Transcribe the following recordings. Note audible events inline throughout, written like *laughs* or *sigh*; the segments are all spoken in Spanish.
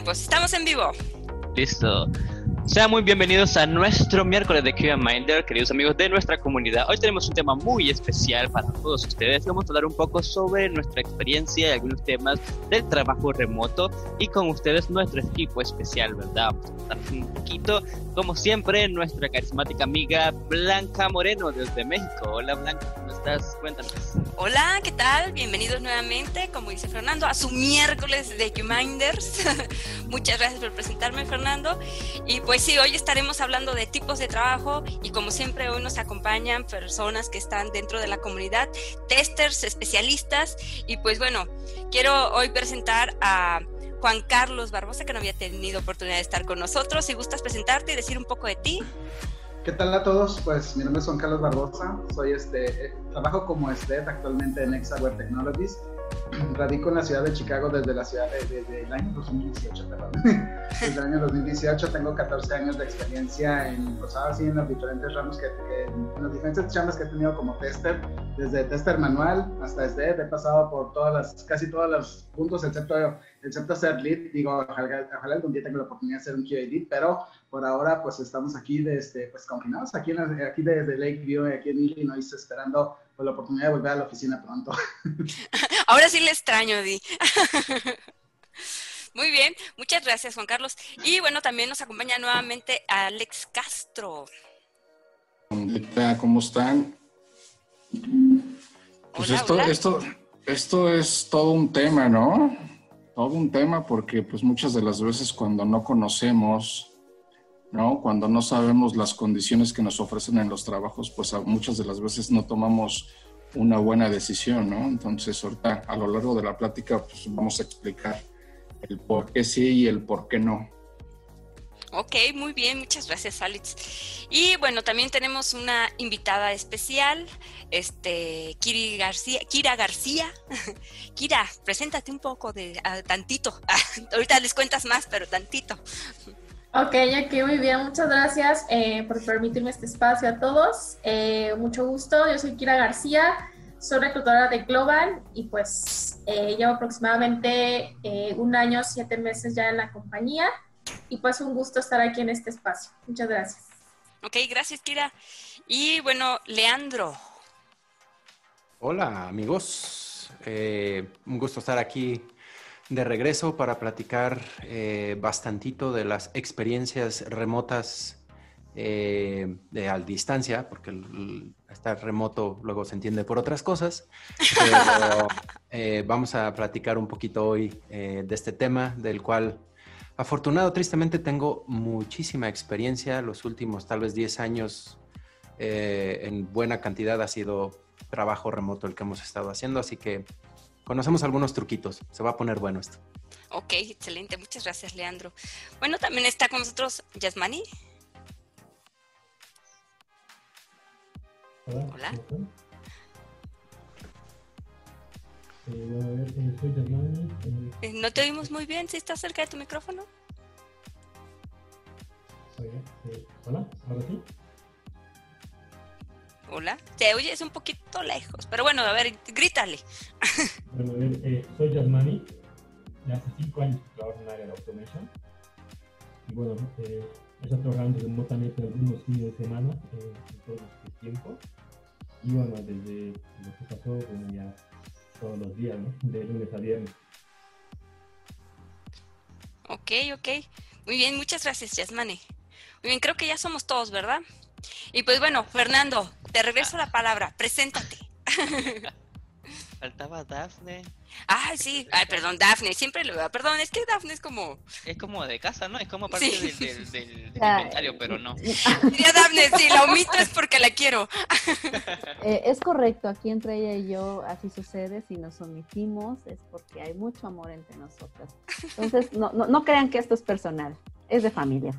bien, pues estamos en vivo. Listo. Sean muy bienvenidos a nuestro miércoles de QA Minder, queridos amigos de nuestra comunidad. Hoy tenemos un tema muy especial para todos ustedes. Vamos a hablar un poco sobre nuestra experiencia y algunos temas del trabajo remoto y con ustedes nuestro equipo especial, ¿verdad? Vamos a un poquito, como siempre, nuestra carismática amiga Blanca Moreno desde México. Hola Blanca, ¿cómo estás? Cuéntanos. Hola, ¿qué tal? Bienvenidos nuevamente, como dice Fernando, a su miércoles de QMinders. *laughs* Muchas gracias por presentarme, Fernando. Y pues sí, hoy estaremos hablando de tipos de trabajo y como siempre hoy nos acompañan personas que están dentro de la comunidad, testers, especialistas y pues bueno, quiero hoy presentar a Juan Carlos Barbosa que no había tenido oportunidad de estar con nosotros. Si gustas presentarte y decir un poco de ti. ¿Qué tal a todos? Pues mi nombre es Juan Carlos Barbosa, soy este, eh, trabajo como STED actualmente en Exa Web Technologies. *clears throat* Radico en la ciudad de Chicago desde la ciudad de, *laughs* desde el año 2018, perdón. Desde el año 2018 tengo 14 años de experiencia en, pues así, en los diferentes ramos que, que, en los diferentes chambas que he tenido como tester, desde tester manual hasta STED, he pasado por todas las, casi todos los puntos excepto, excepto ser lead, digo, ojalá, ojalá algún día tenga la oportunidad de ser un QA lead, pero por ahora pues estamos aquí desde, pues confinados aquí, en aquí desde Lakeview, aquí en Illinois, esperando pues, la oportunidad de volver a la oficina pronto. *laughs* Ahora sí le extraño, Di. *laughs* Muy bien, muchas gracias Juan Carlos. Y bueno, también nos acompaña nuevamente Alex Castro. ¿Cómo están? Pues Hola, esto, hola. esto, esto es todo un tema, ¿no? Todo un tema porque pues muchas de las veces cuando no conocemos, ¿no? Cuando no sabemos las condiciones que nos ofrecen en los trabajos, pues a- muchas de las veces no tomamos una buena decisión, ¿no? Entonces ahorita a lo largo de la plática pues vamos a explicar el por qué sí y el por qué no. Ok, muy bien, muchas gracias Alex. Y bueno, también tenemos una invitada especial, este, Kiri García, Kira García. *laughs* Kira, preséntate un poco de ah, tantito. *laughs* ahorita les cuentas más, pero tantito. Ok, aquí muy bien, muchas gracias eh, por permitirme este espacio a todos. Eh, mucho gusto, yo soy Kira García, soy reclutadora de Global y pues eh, llevo aproximadamente eh, un año, siete meses ya en la compañía y pues un gusto estar aquí en este espacio. Muchas gracias. Ok, gracias Kira. Y bueno, Leandro. Hola amigos, Eh, un gusto estar aquí de regreso para platicar eh, bastantito de las experiencias remotas eh, de a distancia, porque el- el estar remoto luego se entiende por otras cosas, pero *laughs* eh, vamos a platicar un poquito hoy eh, de este tema del cual afortunado tristemente tengo muchísima experiencia, los últimos tal vez 10 años en buena cantidad ha sido trabajo remoto el que hemos estado haciendo, así que conocemos algunos truquitos. Se va a poner bueno esto. Ok, excelente, muchas gracias Leandro. Bueno, también está con nosotros Yasmani. Hola. Hola. Eh, bueno, a ver, eh, eh, No te oímos muy bien, si estás cerca de tu micrófono. hola, ahora sí. Hola, te oyes un poquito lejos, pero bueno, a ver, grítale. *laughs* Bueno, a ver, eh, soy Yasmani. Ya hace cinco años que trabajo en el área de automation. Y bueno, eh, he estado trabajando remotamente algunos fines de semana eh, en todo este tiempo. Y bueno, desde lo que pasó, bueno, ya todos los días, ¿no? De lunes a viernes. Ok, ok. Muy bien, muchas gracias, Yasmani. Muy bien, creo que ya somos todos, ¿verdad? Y pues bueno, Fernando, te regreso la palabra, preséntate. *laughs* Faltaba Dafne. Ay, sí, ay, perdón, Dafne, siempre lo veo. Perdón, es que Dafne es como. Es como de casa, ¿no? Es como parte Sí. del, del, del- *laughs* del Ah, inventario, pero no. Diría Dafne, si la omito es porque la quiero. *laughs* Eh, es correcto, aquí entre ella y yo así sucede, si nos omitimos es porque hay mucho amor entre nosotras. Entonces, no, no, no crean que esto es personal, es de familia.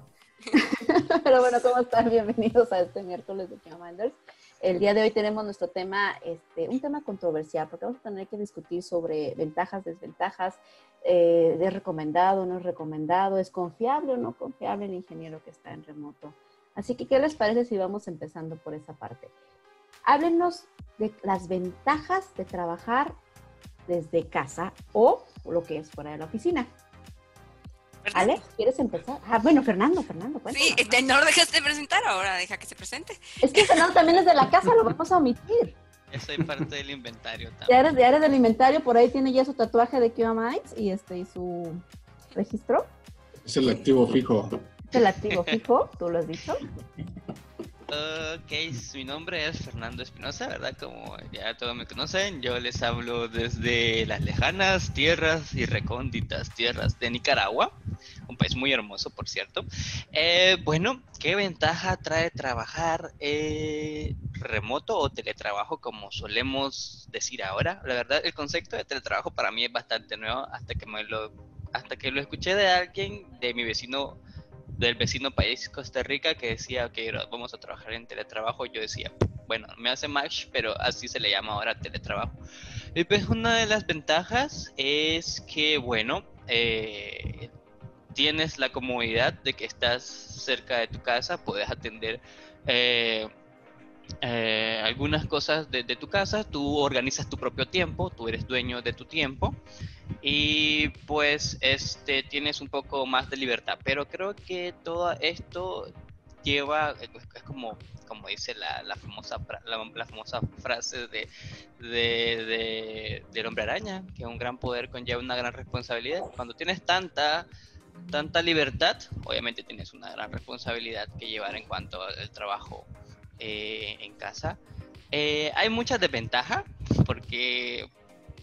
*laughs* Pero bueno, ¿cómo están? Bienvenidos a este miércoles de Minders. El día de hoy tenemos nuestro tema, este, un tema controversial, porque vamos a tener que discutir sobre ventajas, desventajas, eh, es recomendado, no es recomendado, es confiable o no confiable el ingeniero que está en remoto. Así que, ¿qué les parece si vamos empezando por esa parte? Háblenos de las ventajas de trabajar desde casa o lo que es fuera de la oficina. Ale, ¿quieres empezar? Ah, bueno, Fernando, Fernando, cuéntanos. Sí, este, no lo dejaste de presentar, ahora deja que se presente. Es que Fernando también es de la casa, lo vamos a omitir. Yo soy parte del inventario Ya también. eres, ya eres del inventario, por ahí tiene ya su tatuaje de Kiva Minds y este y su registro. Es el activo fijo. Es el activo fijo, tú lo has dicho. Ok, mi nombre es Fernando Espinosa, ¿verdad? Como ya todos me conocen, yo les hablo desde las lejanas tierras y recónditas tierras de Nicaragua, un país muy hermoso, por cierto. Eh, bueno, ¿qué ventaja trae trabajar eh, remoto o teletrabajo, como solemos decir ahora? La verdad, el concepto de teletrabajo para mí es bastante nuevo hasta que me lo, hasta que lo escuché de alguien, de mi vecino del vecino país Costa Rica que decía que vamos a trabajar en teletrabajo, yo decía, bueno, me hace match, pero así se le llama ahora teletrabajo. Y pues una de las ventajas es que, bueno, eh, tienes la comodidad de que estás cerca de tu casa, puedes atender eh, eh, algunas cosas de, de tu casa, tú organizas tu propio tiempo, tú eres dueño de tu tiempo y pues este tienes un poco más de libertad. Pero creo que todo esto lleva es como como dice la, la famosa la famosa frase de, de, de- del hombre araña que un gran poder conlleva una gran responsabilidad. Cuando tienes tanta tanta libertad obviamente tienes una gran responsabilidad que llevar en cuanto al trabajo eh, en casa. Eh, hay muchas desventajas porque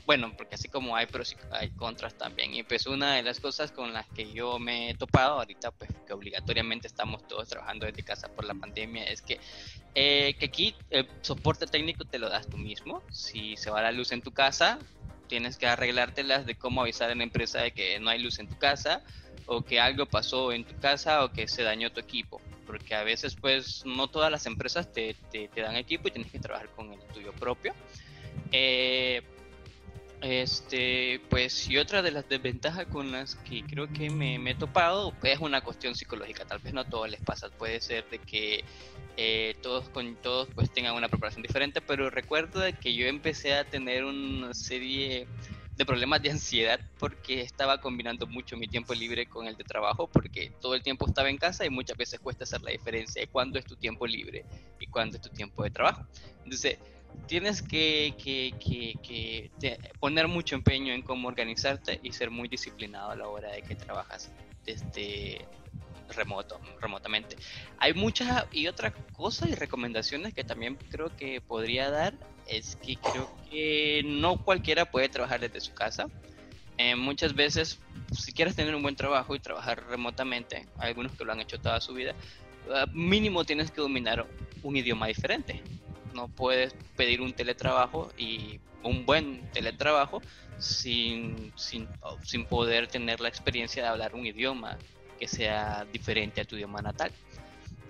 bueno, porque así como hay pros hay contras también. Y pues una de las cosas con las que yo me he topado ahorita, pues que obligatoriamente estamos todos trabajando desde casa por la pandemia, es que, eh, que aquí el soporte técnico te lo das tú mismo. Si se va la luz en tu casa, tienes que arreglártelas de cómo avisar a la empresa de que no hay luz en tu casa o que algo pasó en tu casa o que se dañó tu equipo. Porque a veces pues no todas las empresas te, te, te dan equipo y tienes que trabajar con el tuyo propio. Eh, este, pues, y otra de las desventajas con las que creo que me, he topado pues, es una cuestión psicológica. Tal vez no a todos les pasa. Puede ser de que eh, todos con todos pues tengan una preparación diferente, pero recuerdo de que yo empecé a tener una serie de problemas de ansiedad porque estaba combinando mucho mi tiempo libre con el de trabajo porque todo el tiempo estaba en casa y muchas veces cuesta hacer la diferencia de cuándo es tu tiempo libre y cuándo es tu tiempo de trabajo. Entonces, tienes que, que, que, que te- poner mucho empeño en cómo organizarte y ser muy disciplinado a la hora de que trabajas desde remoto, remotamente. Hay muchas y otras cosas y recomendaciones que también creo que podría dar es que creo que no cualquiera puede trabajar desde su casa. Eh, muchas veces, si quieres tener un buen trabajo y trabajar remotamente, algunos que lo han hecho toda su vida, ah, mínimo tienes que dominar un idioma diferente. No puedes pedir un teletrabajo y un buen teletrabajo sin, sin, sin poder tener la experiencia de hablar un idioma que sea diferente a tu idioma natal.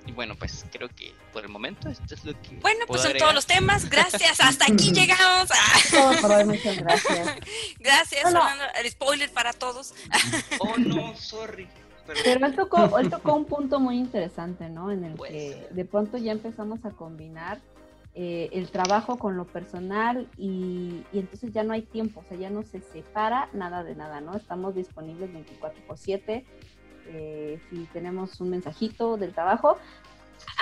Y bueno, pues creo que por el momento esto es lo que... Bueno, pues puedo son agregar. todos los temas. Gracias. Hasta aquí *laughs* llegamos. Todo por hoy, muchas gracias. *laughs* Gracias, No, no. Fernando. El spoiler para todos. *laughs* Oh, no, sorry. Pero- Pero él tocó, él tocó un punto muy interesante, ¿no? En el Pues. que de pronto ya empezamos a combinar eh, el trabajo con lo personal y, y entonces ya no hay tiempo, o sea, ya no se separa nada de nada, ¿no? Estamos disponibles 24 por 7. eh, si tenemos un mensajito del trabajo,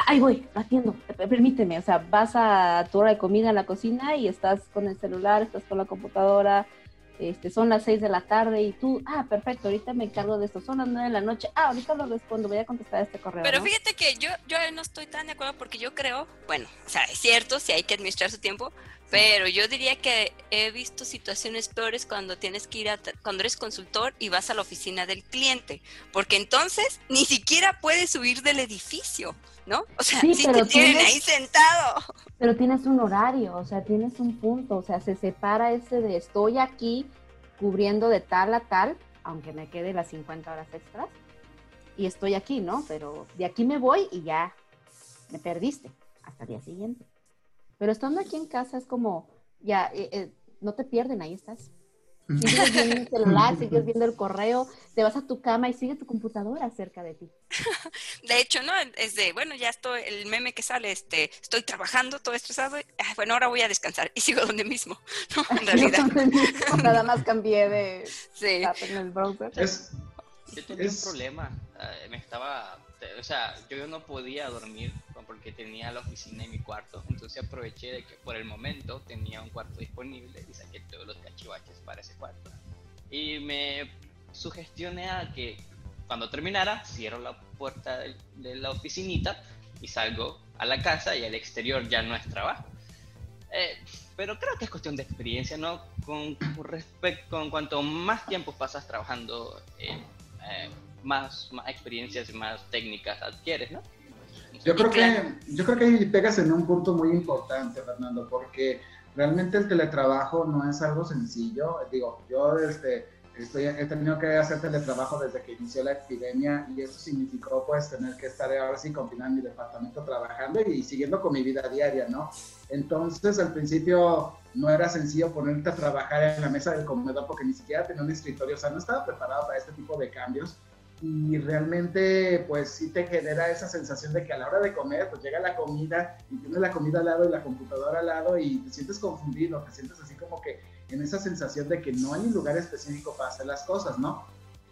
ahí voy, atiendo, permíteme, o sea, vas a tu hora de comida a la cocina y estás con el celular, estás con la computadora, este, son las 6 de la tarde y tú, ah, perfecto, ahorita me encargo de esto, son las 9 de la noche, ah, ahorita lo respondo, voy a contestar este correo. Pero ¿no? fíjate que yo, yo no estoy tan de acuerdo porque yo creo, bueno, o sea, es cierto, si hay que administrar su tiempo, pero yo diría que he visto situaciones peores cuando tienes que ir a, cuando eres consultor y vas a la oficina del cliente, porque entonces ni siquiera puedes subir del edificio, ¿no? O sea, Sí, si te pero tienen tienes- ahí sentado. Pero tienes un horario, o sea, tienes un punto, o sea, se separa ese de estoy aquí cubriendo de tal a tal, aunque me quede las 50 horas extras, y estoy aquí, ¿no? Pero de aquí me voy y ya me perdiste hasta el día siguiente. Pero estando aquí en casa es como, ya, eh, eh, no te pierden, ahí estás. Sigues viendo el celular, *laughs* sigues viendo el correo, te vas a tu cama y sigue tu computadora cerca de ti. *laughs* De hecho, ¿no? Es de, bueno, ya estoy, el meme que sale, este, estoy trabajando todo estresado, y, ah, bueno, ahora voy a descansar y sigo donde mismo, *laughs* ¿no? En realidad, Nada más cambié de sí. en el browser. Es, Yo tenía un problema, eh, me estaba, o sea, yo no podía dormir porque tenía la oficina en mi cuarto, entonces aproveché de que por el momento tenía un cuarto disponible y saqué todos los cachivaches para ese cuarto. Y me sugestioné a que cuando terminara, cierro la puerta de, la oficinita y salgo a la casa y al exterior ya no es trabajo. Eh, pero creo que es cuestión de experiencia, ¿no? Con, respecto, con cuanto más tiempo pasas trabajando, eh, eh, más, más experiencias y más técnicas adquieres, ¿no? Yo creo, que, yo creo que ahí pegas en un punto muy importante, Fernando, porque realmente el teletrabajo no es algo sencillo. Digo, yo este, estoy, he tenido que hacer teletrabajo desde que inició la epidemia y eso significó pues tener que estar ahora sí confinado en mi departamento trabajando y siguiendo con mi vida diaria, ¿no? Entonces al principio no era sencillo ponerte a trabajar en la mesa del comedor porque ni siquiera tenía un escritorio, o sea, no estaba preparado para este tipo de cambios y realmente pues sí te genera esa sensación de que a la hora de comer pues llega la comida y tienes la comida al lado y la computadora al lado y te sientes confundido, te sientes así como que en esa sensación de que no hay un lugar específico para hacer las cosas, ¿no?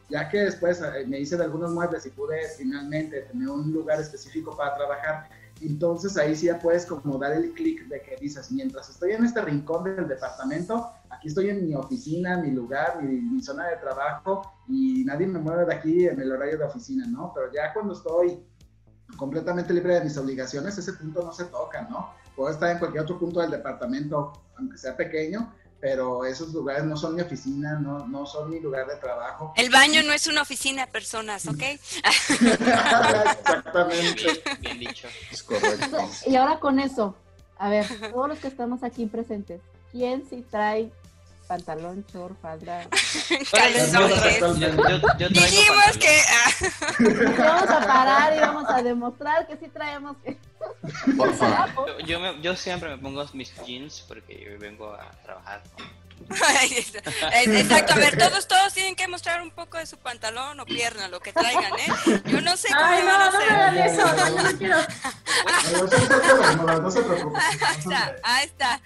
Ya que después eh, me hice de algunos muebles y pude finalmente tener un lugar específico para trabajar, entonces ahí sí ya puedes como dar el clic de que dices, mientras estoy en este rincón del departamento, aquí estoy en mi oficina, mi lugar, mi, zona de trabajo y nadie me mueve de aquí en el horario de oficina, ¿no? Pero ya cuando estoy completamente libre de mis obligaciones, ese punto no se toca, ¿no? Puedo estar en cualquier otro punto del departamento, aunque sea pequeño, pero esos lugares no son mi oficina, no, no son mi lugar de trabajo. El baño no es una oficina, personas, ¿ok? *laughs* Exactamente. Bien, dicho. Es correcto. Y ahora con eso, a ver, todos los que estamos aquí presentes, ¿quién sí trae pantalón, short, falda? *laughs* Dijimos que... vamos a parar y vamos a demostrar que sí traemos. Por favor. *laughs* Yo, yo, yo, siempre me pongo mis jeans porque yo vengo a trabajar. Exacto, a ver, todos, todos tienen que mostrar un poco de su pantalón o pierna, lo que traigan, ¿eh? Yo no sé cómo Ay, no, van a no hacer. me hagan eso, no, no quiero. No se preocupen. Ahí está, ahí está.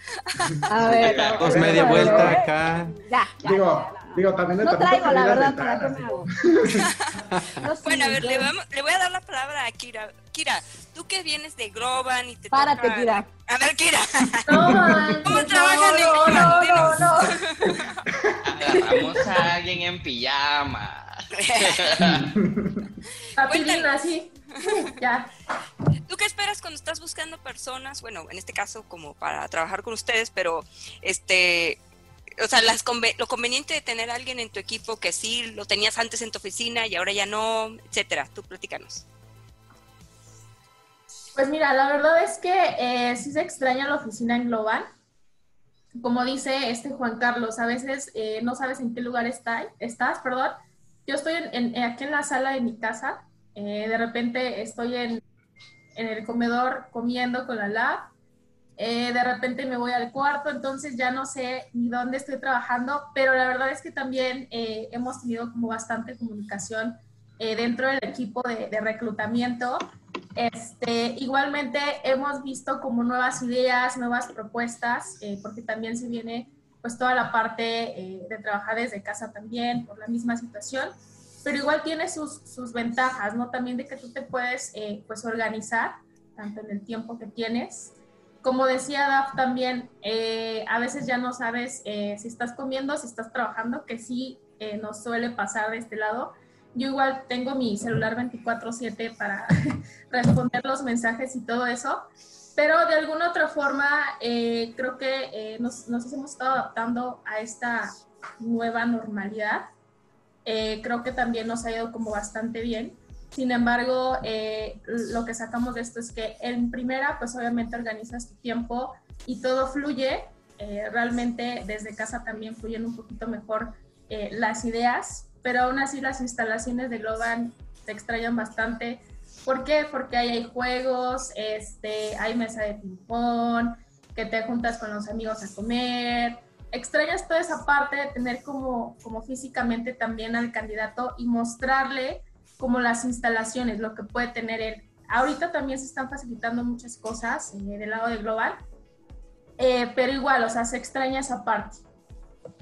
A ver, Damos media vuelta acá. Ya, ya, Digo, ya, digo, también No traigo, la verdad, ¿para qué me hago? *laughs* No, sí, Bueno, a ver, le, vamos, le voy a dar la palabra a Kira. Kira, tú que vienes de Groban y te Párate, toca- Kira. A ver, Kira. No, ¿Cómo *laughs* no, trabajan en no, no, no, no. *laughs* Agarramos a alguien en pijama. Papilina, así. Ya. ¿Tú qué esperas cuando estás buscando personas? Bueno, en este caso como para trabajar con ustedes, pero este, o sea, lo conveniente de tener alguien en tu equipo que sí lo tenías antes en tu oficina y ahora ya no, etcétera. Tú platícanos. Pues mira, la verdad es que eh, sí se extraña la oficina en Global. Como dice este Juan Carlos, a veces eh, no sabes en qué lugar está, estás, perdón. Yo estoy en- en- aquí en la sala de mi casa, eh, de repente estoy en, en el comedor comiendo con la lab, eh, de repente me voy al cuarto, entonces ya no sé ni dónde estoy trabajando, pero la verdad es que también eh, hemos tenido como bastante comunicación eh, dentro del equipo de, de reclutamiento. Este, igualmente hemos visto como nuevas ideas, nuevas propuestas, eh, porque también se viene pues toda la parte eh, de trabajar desde casa también por la misma situación, pero igual tiene sus, sus ventajas, ¿no? También de que tú te puedes eh, pues organizar, tanto en el tiempo que tienes. Como decía Daf también, eh, a veces ya no sabes eh, si estás comiendo, si estás trabajando, que sí eh, nos suele pasar de este lado. Yo igual tengo mi celular 24/7 para *laughs* responder los mensajes y todo eso, pero de alguna otra forma creo que nos, nos hemos estado adaptando a esta nueva normalidad. Creo que también nos ha ido como bastante bien. Sin embargo, eh, lo que sacamos de esto es que en primera, pues obviamente organizas tu tiempo y todo fluye. Eh, realmente desde casa también fluyen un poquito mejor eh, las ideas, pero aún así las instalaciones de Globan te extrañan bastante. ¿Por qué? Porque ahí hay juegos, este, hay mesa de ping-pong, que te juntas con los amigos a comer. Extrañas toda esa parte de tener como, como físicamente también al candidato y mostrarle como las instalaciones, lo que puede tener él. Ahorita también se están facilitando muchas cosas eh, del lado de Global, eh, pero igual, o sea, se extraña esa parte.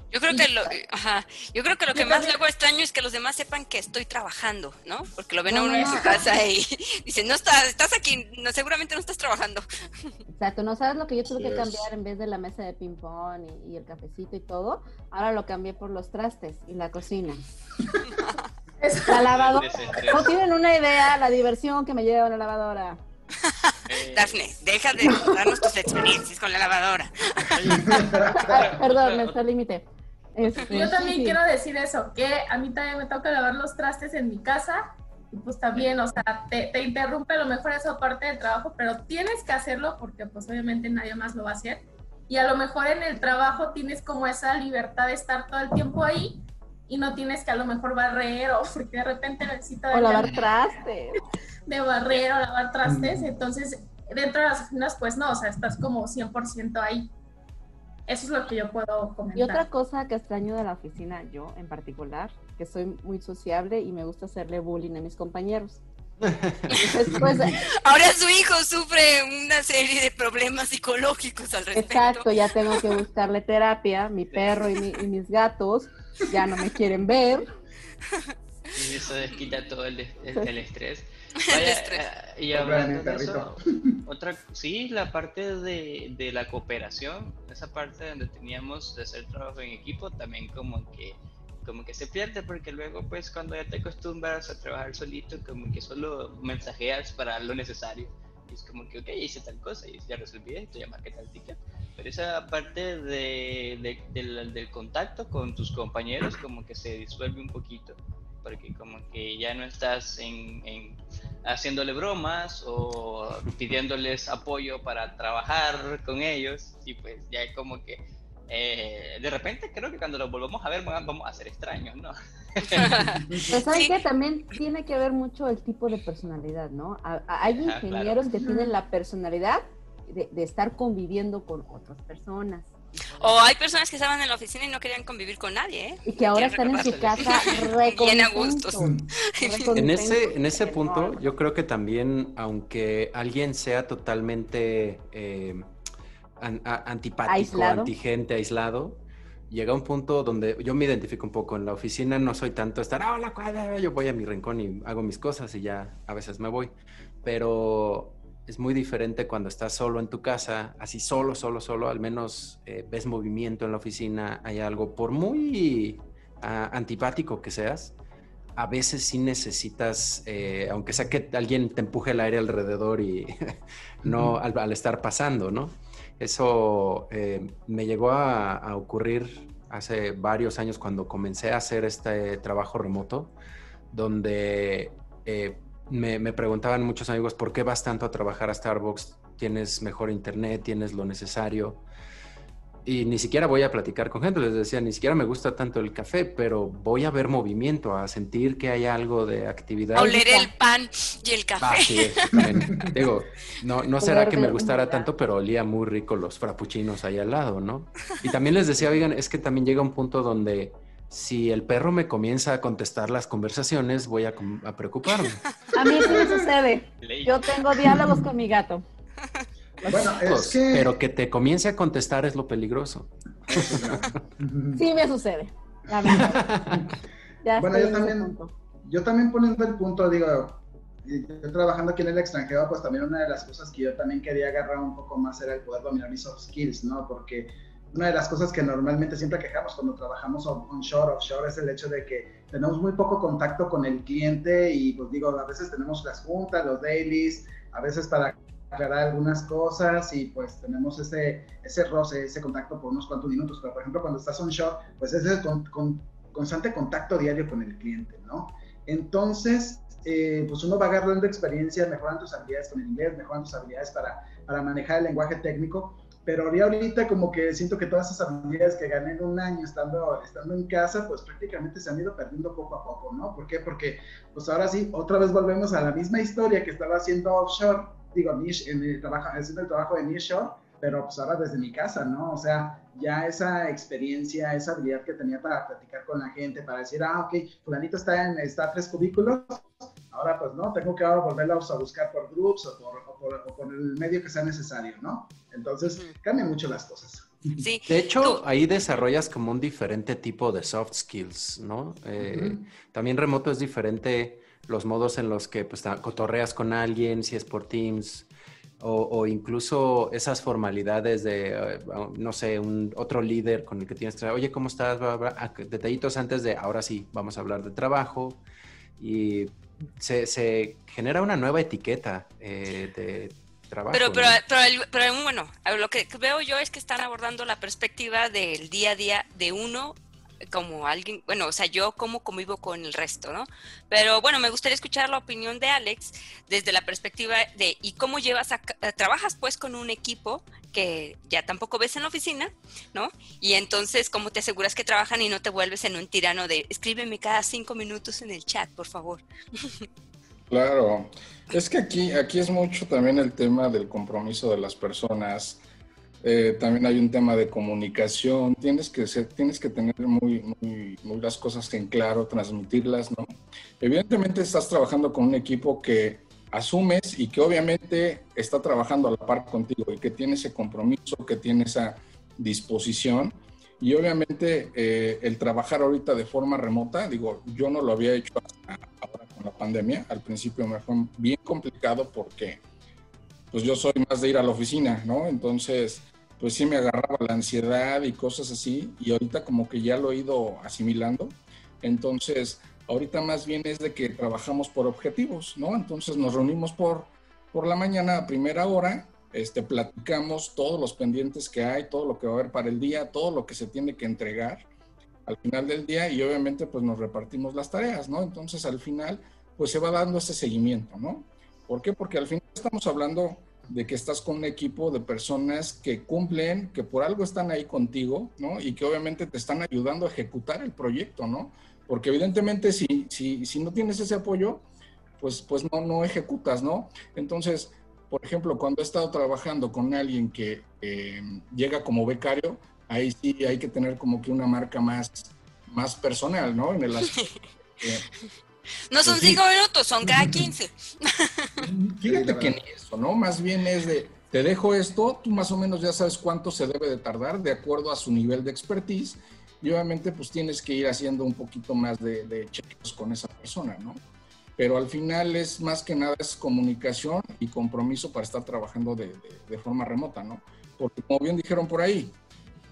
Yo creo que lo, ajá, yo creo que lo que más luego extraño es que los demás sepan que estoy trabajando, ¿no? Porque lo ven a uno en su casa y *laughs* dicen, no estás, estás aquí, no, seguramente no estás trabajando. *laughs* Exacto, no sabes lo que yo tuve que cambiar en vez de la mesa de ping pong y, y el cafecito y todo, ahora lo cambié por los trastes y la cocina. *laughs* la lavadora. No tienen una idea la diversión que me lleva la lavadora. Eh. Dafne, deja de darnos tus experiencias con la lavadora. perdón, me está límite. Este, Yo también quiero decir eso, que a mí también me toca lavar los trastes en mi casa y pues también, o sea, te, te interrumpe a lo mejor esa parte del trabajo, pero tienes que hacerlo porque pues obviamente nadie más lo va a hacer. Y a lo mejor en el trabajo tienes como esa libertad de estar todo el tiempo ahí y no tienes que a lo mejor barrer o porque de repente necesitas... O lavar trastes. De barrer o lavar trastes, entonces dentro de las oficinas pues no, o sea, estás como 100% ahí. Eso es lo que yo puedo comentar. Y otra cosa que extraño de la oficina, yo en particular, que soy muy sociable y me gusta hacerle bullying a mis compañeros. Después, Ahora su hijo sufre una serie de problemas psicológicos al respecto. Exacto, ya tengo que buscarle terapia. Mi perro y, y mis gatos ya no me quieren ver. Y eso desquita todo el, el estrés. *laughs* Vaya, eh, y hablando de eso, *laughs* otra, sí, la parte de, de, la cooperación, esa parte donde teníamos de hacer trabajo en equipo, también como que como que se pierde porque luego pues cuando ya te acostumbras a trabajar solito como que solo mensajeas para lo necesario. Y es como que ok hice tal cosa y ya resolví esto ya marqué tal ticket. Pero esa parte de, de, del, del contacto con tus compañeros como que se disuelve un poquito porque como que ya no estás en, en, haciéndole bromas o pidiéndoles apoyo para trabajar con ellos y pues ya como que eh, de repente creo que cuando lo volvamos a ver vamos a ser extraños, ¿no? *laughs* pues saben que también tiene que ver mucho el tipo de personalidad, ¿no? hay ingenieros que tienen la personalidad de, de estar conviviendo con otras personas. O hay personas que estaban en la oficina y no querían convivir con nadie, ¿eh? Y que ahora están en su casa *laughs* Bien a gustos. En ese, en ese punto, yo creo que también, aunque alguien sea totalmente eh, an, a, antipático, antigente, aislado, llega un punto donde yo me identifico un poco en la oficina, no soy tanto estar, hola, cuadra, yo voy a mi rincón y hago mis cosas y ya a veces me voy. Pero es muy diferente cuando estás solo en tu casa, así solo, solo, solo, al menos eh, ves movimiento en la oficina, hay algo, por muy uh, antipático que seas, a veces sí necesitas, eh, aunque sea que alguien te empuje el aire alrededor y *laughs* no al, al, estar pasando, ¿no? Eso eh, me llegó a, a, ocurrir hace varios años cuando comencé a hacer este trabajo remoto, donde eh, me, me, preguntaban muchos amigos, ¿por qué vas tanto a trabajar a Starbucks? ¿Tienes mejor internet? ¿Tienes lo necesario? Y ni siquiera voy a platicar con gente, les decía, ni siquiera me gusta tanto el café, pero voy a ver movimiento, a sentir que hay algo de actividad. Oler el pan y el café. Ah, sí, *laughs* Digo, no, no será que me gustara tanto, pero olía muy rico los frappuccinos ahí al lado, ¿no? Y también les decía, oigan, es que también llega un punto donde si el perro me comienza a contestar las conversaciones, voy a, a preocuparme. A mí sí me sucede. Yo tengo diálogos con mi gato. Bueno, es que... Pero que te comience a contestar es lo peligroso. Sí me sucede. *laughs* Ya bueno, yo también, yo también poniendo el punto, digo, yo trabajando aquí en el extranjero, pues también una de las cosas que yo también quería agarrar un poco más era el poder dominar mis soft skills, ¿no? Porque una de las cosas que normalmente siempre quejamos cuando trabajamos onshore, offshore, es el hecho de que tenemos muy poco contacto con el cliente y pues digo, a veces tenemos las juntas, los dailies, a veces para aclarar algunas cosas y pues tenemos ese, ese roce, ese contacto por unos cuantos minutos, pero por ejemplo cuando estás onshore, pues es el con, con, constante contacto diario con el cliente, ¿no? Entonces, eh, pues uno va agarrando experiencia, mejorando tus habilidades con el inglés, mejorando tus habilidades para, para manejar el lenguaje técnico, pero ahorita como que siento que todas esas habilidades que gané en un año estando, estando en casa, pues prácticamente se han ido perdiendo poco a poco, ¿no? ¿Por qué? Porque pues ahora sí, otra vez volvemos a la misma historia que estaba haciendo offshore, digo, en el trabajo, haciendo el trabajo de nearshore, pero pues ahora desde mi casa, ¿no? O sea, ya esa experiencia, esa habilidad que tenía para platicar con la gente, para decir, ah, ok, fulanito está en, está a tres cubículos, ahora pues no, tengo que ahora volverlos a buscar por groups o por, o por, o por, el medio que sea necesario, ¿no? Entonces, cambian mucho las cosas. Sí. De hecho, ahí desarrollas como un diferente tipo de soft skills, ¿no? Eh, también remoto es diferente los modos en los que pues, cotorreas con alguien, si es por Teams, o, incluso esas formalidades de, eh, no sé, un otro líder con el que tienes oye, ¿cómo estás? Ah, detallitos antes de, ahora sí, vamos a hablar de trabajo. Y se, genera una nueva etiqueta eh, de trabajo. Pero, pero, pero, bueno, lo que veo yo es que están abordando la perspectiva del día a día de uno como alguien, bueno, o sea, yo como convivo con el resto, ¿no? Pero bueno, me gustaría escuchar la opinión de Alex desde la perspectiva de, ¿y cómo llevas a, eh, trabajas pues con un equipo que ya tampoco ves en la oficina, ¿no? Y entonces, ¿cómo te aseguras que trabajan y no te vuelves en un tirano de, escríbeme cada cinco minutos en el chat, por favor? *laughs* Claro, es que aquí, aquí es mucho también el tema del compromiso de las personas eh, también hay un tema de comunicación, tienes que, ser, tienes que tener muy, muy, muy, las cosas en claro, transmitirlas, ¿no? Evidentemente estás trabajando con un equipo que asumes y que obviamente está trabajando a la par contigo y que tiene ese compromiso, que tiene esa disposición. Y obviamente eh, el trabajar ahorita de forma remota, digo, yo no lo había hecho ahora con la pandemia, al principio me fue bien complicado porque pues yo soy más de ir a la oficina, ¿no? Entonces, pues sí me agarraba la ansiedad y cosas así, y ahorita como que ya lo he ido asimilando. Entonces, ahorita más bien es de que trabajamos por objetivos, ¿no? Entonces nos reunimos por, por la mañana a primera hora, este, platicamos todos los pendientes que hay, todo lo que va a haber para el día, todo lo que se tiene que entregar al final del día y obviamente pues nos repartimos las tareas, ¿no? Entonces al final pues se va dando ese seguimiento, ¿no? ¿Por qué? Porque al final estamos hablando de que estás con un equipo de personas que cumplen, que por algo están ahí contigo, ¿no? Y que obviamente te están ayudando a ejecutar el proyecto, ¿no? Porque evidentemente si, si, si no tienes ese apoyo, pues, pues no, no ejecutas, ¿no? Entonces, por ejemplo, cuando he estado trabajando con alguien que eh, llega como becario, ahí sí hay que tener como que una marca más, más personal, ¿no? En el *laughs* no son pues cinco minutos, son cada quince. *laughs* Fíjate que ni eso, ¿no? Más bien es de, te dejo esto, tú más o menos ya sabes cuánto se debe de tardar de acuerdo a su nivel de expertise y obviamente pues tienes que ir haciendo un poquito más de, de chequeos con esa persona, ¿no? Pero al final es más que nada es comunicación y compromiso para estar trabajando de, de forma remota, ¿no? Porque como bien dijeron por ahí,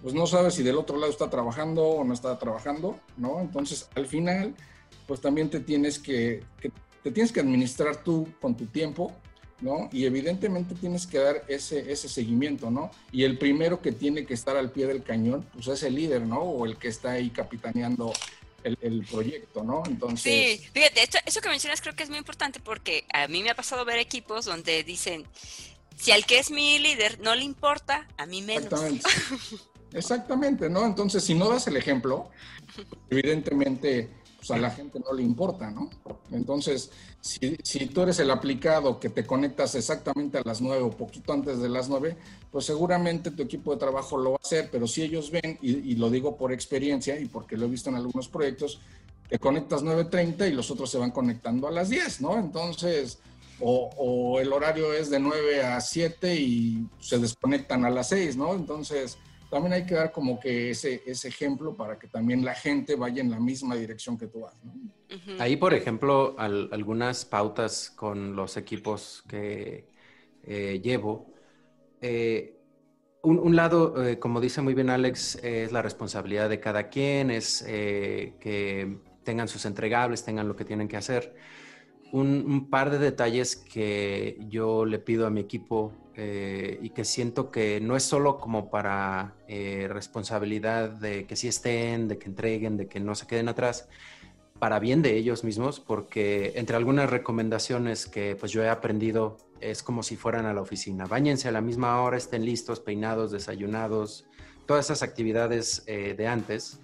pues no sabes si del otro lado está trabajando o no está trabajando, ¿no? Entonces al final pues también te tienes que, te tienes que administrar tú con tu tiempo, ¿no? Y evidentemente tienes que dar ese, ese seguimiento, ¿no? Y el primero que tiene que estar al pie del cañón, pues es el líder, ¿no? O el que está ahí capitaneando el, proyecto, ¿no? Entonces... Sí, fíjate, eso que mencionas creo que es muy importante porque a mí me ha pasado ver equipos donde dicen, si al que es mi líder no le importa, a mí menos. Exactamente. *laughs* Exactamente, ¿no? Entonces, si no das el ejemplo, evidentemente pues, a la gente no le importa, ¿no? Entonces, si, si, tú eres el aplicado que te conectas exactamente a las nueve o poquito antes de las nueve, pues seguramente tu equipo de trabajo lo va a hacer, pero si ellos ven, y, lo digo por experiencia y porque lo he visto en algunos proyectos, te conectas 9.30 y los otros se van conectando a las 10, ¿no? Entonces, o, o, el horario es de 9 a 7 y se desconectan a las 6, ¿no? Entonces, también hay que dar como que ese, ese ejemplo para que también la gente vaya en la misma dirección que tú vas. Ahí, por ejemplo, algunas pautas con los equipos que eh, llevo. Eh, un, lado, eh, como dice muy bien Alex, es la responsabilidad de cada quien, es que tengan sus entregables, tengan lo que tienen que hacer. Un par de detalles que yo le pido a mi equipo eh, y que siento que no es solo como para eh, responsabilidad de que sí estén, de que entreguen, de que no se queden atrás, para bien de ellos mismos, porque entre algunas recomendaciones que pues yo he aprendido es como si fueran a la oficina. Báñense a la misma hora, estén listos, peinados, desayunados, todas esas actividades eh, de antes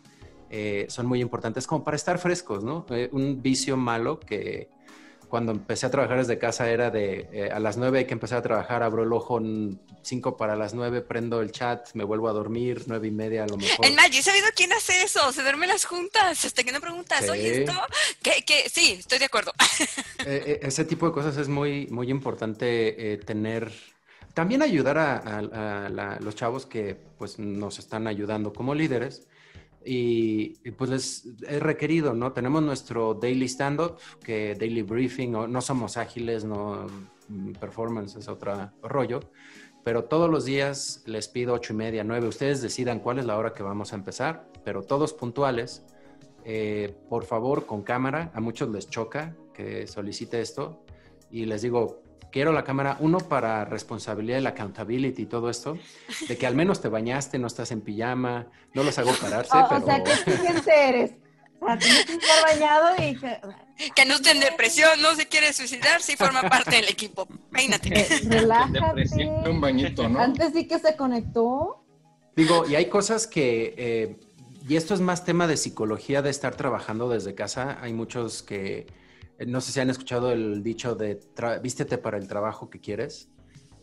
son muy importantes como para estar frescos, ¿no? un vicio malo que cuando empecé a trabajar desde casa era de eh, a las 9 hay que empezar a trabajar, abro el ojo, 5 para las 9, prendo el chat, me vuelvo a dormir, 9 y media a lo mejor. En yo he sabido quién hace eso, se duerme las juntas, hasta que no preguntas, oye, esto, ¿Qué, sí, estoy de acuerdo. *laughs* Eh, eh, ese tipo de cosas es muy, muy importante tener también ayudar a, a- a la- los chavos que pues nos están ayudando como líderes. Y, y, pues es, requerido, ¿no? Tenemos nuestro daily stand-up, que daily briefing, o- no somos ágiles, no mm, performance es otro rollo, pero todos los días les pido ocho y media, nueve. Ustedes decidan cuál es la hora que vamos a empezar, pero todos puntuales. Eh, por favor, con cámara. A muchos les choca que solicite esto. Y les digo, quiero la cámara, uno, para responsabilidad y la accountability y todo esto, de que al menos te bañaste, no estás en pijama, no los hago pararse, O, o pero... sea, qué exigente eres. O sea, tienes que estar bañado y que, no esté en depresión, no se quiere suicidar, sí forma parte del equipo. Peínate. eh, relájate. Un bañito, ¿no? Antes sí que se conectó. Digo, y hay cosas que, eh, y esto es más tema de psicología de estar trabajando desde casa. Hay muchos que, eh, no sé si han escuchado el dicho de vístete para el trabajo que quieres.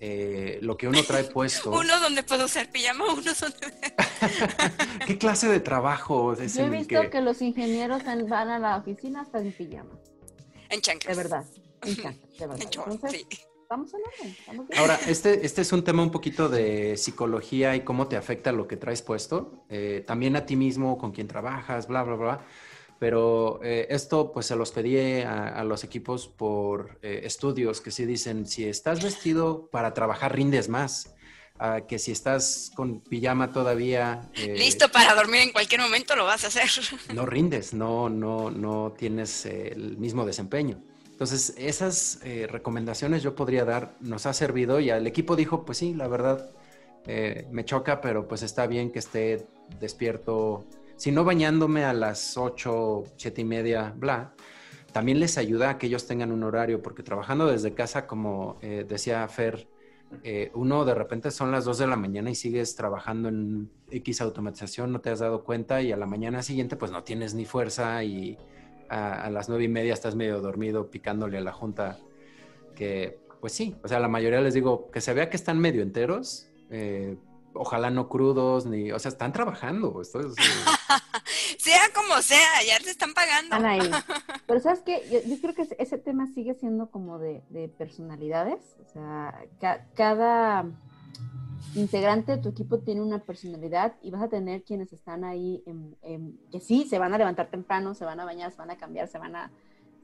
Eh, lo que uno trae *laughs* puesto. Uno donde puedo usar pijama, *laughs* uno donde... *laughs* ¿Qué clase de trabajo es Yo he en visto que- que... los ingenieros en- van a la oficina hasta en pijama. En chanclas. De verdad. Me encanta, de verdad. En short, Entonces, sí. en. Estamos bien. Ahora, este, este es un tema un poquito de psicología y cómo te afecta lo que traes puesto, eh, también a ti mismo, con quién trabajas, bla, bla, bla. Pero eh, esto pues se los pedí a, a los equipos por eh, estudios que sí dicen, si estás vestido para trabajar, rindes más. ah, que si estás con pijama todavía... eh, Listo para dormir en cualquier momento, lo vas a hacer. *laughs* no rindes, no, no, no tienes eh, el mismo desempeño. Entonces, esas eh, recomendaciones yo podría dar, nos ha servido y el equipo dijo, pues sí, la verdad, eh, me choca, pero pues está bien que esté despierto, si no bañándome a las 8, 7 y media, bla. También les ayuda a que ellos tengan un horario, porque trabajando desde casa, como eh, decía Fer, eh, uno de repente son las 2 de la mañana y sigues trabajando en X automatización, no te has dado cuenta y a la mañana siguiente pues no tienes ni fuerza y a, las nueve y media estás medio dormido picándole a la junta que pues sí, o sea, la mayoría les digo que se vea que están medio enteros, eh, ojalá no crudos, ni, o sea, están trabajando. Esto es, eh, *laughs* sea como sea, ya te están pagando. Están ahí. *laughs* Pero sabes qué, yo, yo creo que ese- ese tema sigue siendo como de, de personalidades. O sea, ca- cada integrante de tu equipo tiene una personalidad y vas a tener quienes están ahí en- en- que sí, se van a levantar temprano, se van a bañar, se van a cambiar, se van a,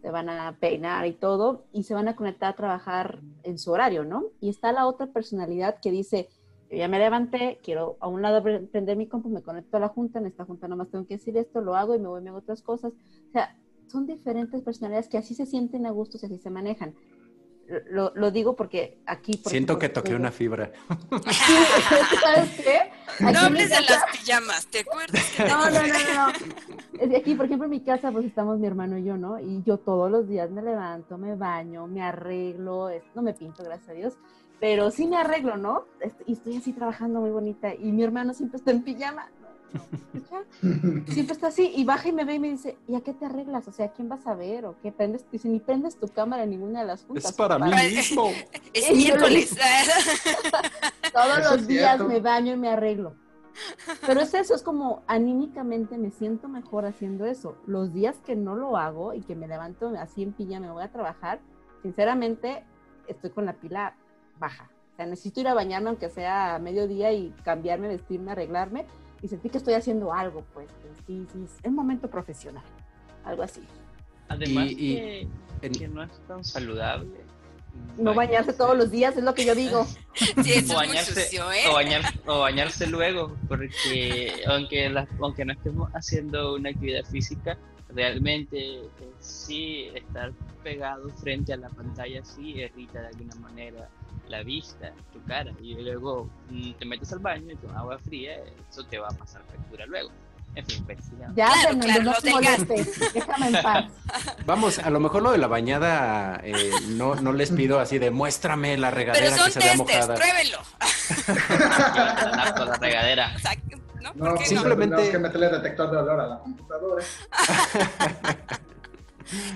se van a peinar y todo, y se van a conectar a trabajar en su horario, ¿no? Y está la otra personalidad que dice, yo ya me levanté, quiero a un lado pre- prender mi compu, me conecto a la junta, en esta junta nomás tengo que decir esto, lo hago y me voy me hago otras cosas. O sea, son diferentes personalidades que así se sienten a gusto y así se manejan. Lo, lo digo porque aquí... por siento ejemplo, que toqué una fibra. *laughs* ¿sabes qué? Aquí No hables de las pijamas, ¿te acuerdas? que no, no, no, no, aquí, por ejemplo, en mi casa, pues estamos mi hermano y yo, ¿no? Y yo todos los días me levanto, me baño, me arreglo, no me pinto, gracias a Dios, pero sí me arreglo, ¿no? Y estoy así trabajando muy bonita. Y mi hermano siempre está en pijama. *laughs* Siempre está así y baja y me ve y me dice, ¿y a qué te arreglas? O sea, ¿a quién vas a ver? ¿O qué prendes? Dice, ni prendes tu cámara en ninguna de las juntas. Es para mí compadre". mismo. *laughs* Es Y miércoles. *laughs* Todos Eso los días me baño y me arreglo. Pero es eso, es como anímicamente me siento mejor haciendo eso. Los días que no lo hago y que me levanto así en pijama, me voy a trabajar, sinceramente estoy con la pila baja. O sea, necesito ir a bañarme aunque sea a mediodía y cambiarme, vestirme, arreglarme y sentir que estoy haciendo algo, pues. Sí, sí, es un momento profesional. Algo así. Además Y- y- que, en- que no es tan saludable. No bañarse todos los días es lo que yo digo. *laughs* Sí, eso o bañarse, sucio, ¿eh? o, bañar- o bañarse luego, porque aunque, la- aunque no estemos haciendo una actividad física, realmente eh, sí estar pegado frente a la pantalla sí irrita de alguna manera la vista, tu cara, y luego mm, te metes al baño y con agua fría, eso te va a pasar factura luego. En fin, pues, ya. Ya, Claro, Fernando, claro, no no te tengas- molestes. Déjame en paz. *laughs* Vamos, a lo mejor lo de la bañada eh, no, no les pido así de muéstrame la Pero regadera son que se vea testes, mojada. pruébenlo. la, regadera. O sea, ¿no? No, ¿Por qué pues, no? Simplemente- tenemos que meterle detector de olor a la computadora. *laughs*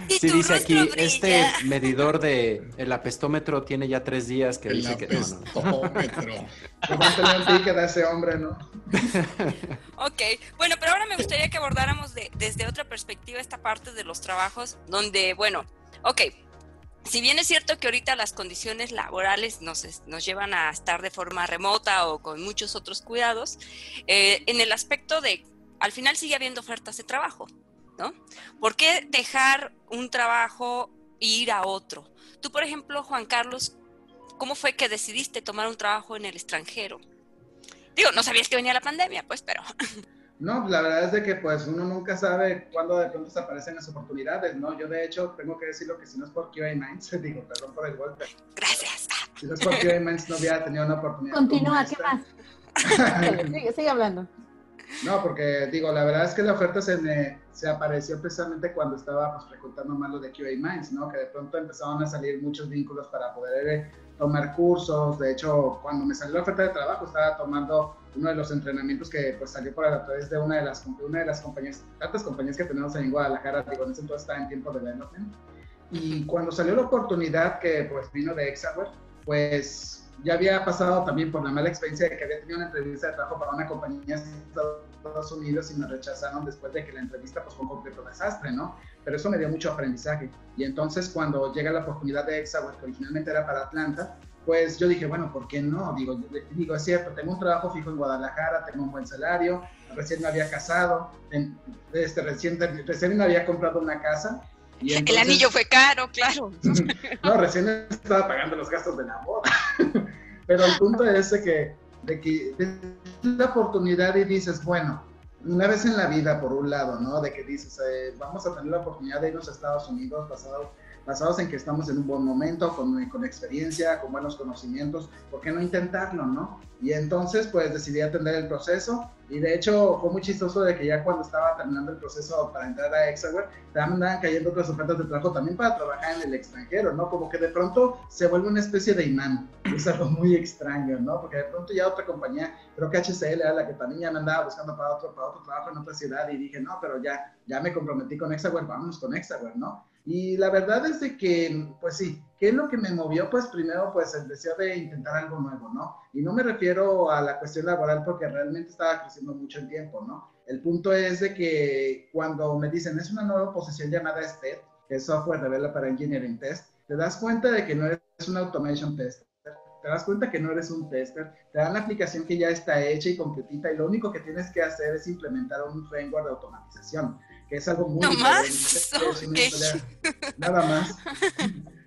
Sí dice aquí, brilla. este *laughs* medidor de el apestómetro tiene ya tres días que El dice que no, no. apestómetro. Levántale un ticket a ese hombre, ¿no? *laughs* Ok, bueno, pero ahora me gustaría que abordáramos de- desde otra perspectiva esta parte de los trabajos, donde, bueno, ok, si bien es cierto que ahorita las condiciones laborales nos, nos llevan a estar de forma remota o con muchos otros cuidados, eh, en el aspecto de, al final sigue habiendo ofertas de trabajo, ¿no? ¿Por qué dejar un trabajo e ir a otro? Tú, por ejemplo, Juan Carlos, ¿cómo fue que decidiste tomar un trabajo en el extranjero? Digo, no sabías que venía la pandemia, pues, pero... *laughs* No, la verdad es de que pues uno nunca sabe cuándo de pronto se aparecen las oportunidades, ¿no? Yo de hecho tengo que decirlo que si no es por QA Minds, *laughs* digo, perdón por el golpe. Gracias. Si no es por QA Minds no hubiera tenido una oportunidad. Continúa, ¿qué más? *laughs* sigue, sigue hablando. No, porque digo, la verdad es que la oferta se me se apareció precisamente cuando estaba pues reclutando más lo de QA Minds, ¿no? Que de pronto empezaron a salir muchos vínculos para poder eh, tomar cursos. De hecho, cuando me salió la oferta de trabajo, estaba tomando uno de los entrenamientos que pues salió por a través de una de las, una de las compañías, tantas compañías que tenemos en Guadalajara, digo, en ese entonces estaba en tiempo de development. Y cuando salió la oportunidad que pues vino de Exaware, pues ya había pasado también por la mala experiencia de que había tenido una entrevista de trabajo para una compañía de Estados Unidos y me rechazaron después de que la entrevista pues fue un completo desastre, ¿no? Pero eso me dio mucho aprendizaje. Y entonces cuando llega la oportunidad de Exaware, que originalmente era para Atlanta, pues yo dije, bueno, ¿por qué no? Digo, digo, es cierto, tengo un trabajo fijo en Guadalajara, tengo un buen salario, recién me había casado, este, recién, recién me había comprado una casa. Y el anillo fue caro, claro. *laughs* no, recién estaba pagando los gastos de la boda. Pero el punto es de que, de que la oportunidad y dices, bueno, una vez en la vida, por un lado, ¿no? De que dices, eh, vamos a tener la oportunidad de irnos a Estados Unidos pasado basados en que estamos en un buen momento, con, con experiencia, con buenos conocimientos, ¿por qué no intentarlo, no? Y entonces, pues decidí atender el proceso y de hecho fue muy chistoso de que ya cuando estaba terminando el proceso para entrar a Exaware, también andaban cayendo otras ofertas de trabajo también para trabajar en el extranjero, ¿no? Como que de pronto se vuelve una especie de imán. *laughs* Es algo muy extraño, ¿no? Porque de pronto ya otra compañía, creo que HCL era la que también ya me andaba buscando para otro, para otro trabajo en otra ciudad y dije, no, pero ya, ya me comprometí con Exaware, vamos con Exaware, ¿no? Y la verdad es de que, pues sí, ¿qué es lo que me movió? Pues primero, pues el deseo de intentar algo nuevo, ¿no? Y no me refiero a la cuestión laboral porque realmente estaba creciendo mucho el tiempo, ¿no? El punto es de que cuando me dicen, es una nueva posición llamada STED, que es Software Developer Engineering Test, te das cuenta de que no eres un automation tester, te das cuenta que no eres un tester, te dan la aplicación que ya está hecha y completita y lo único que tienes que hacer es implementar un framework de automatización que es algo muy no más *laughs* nada más.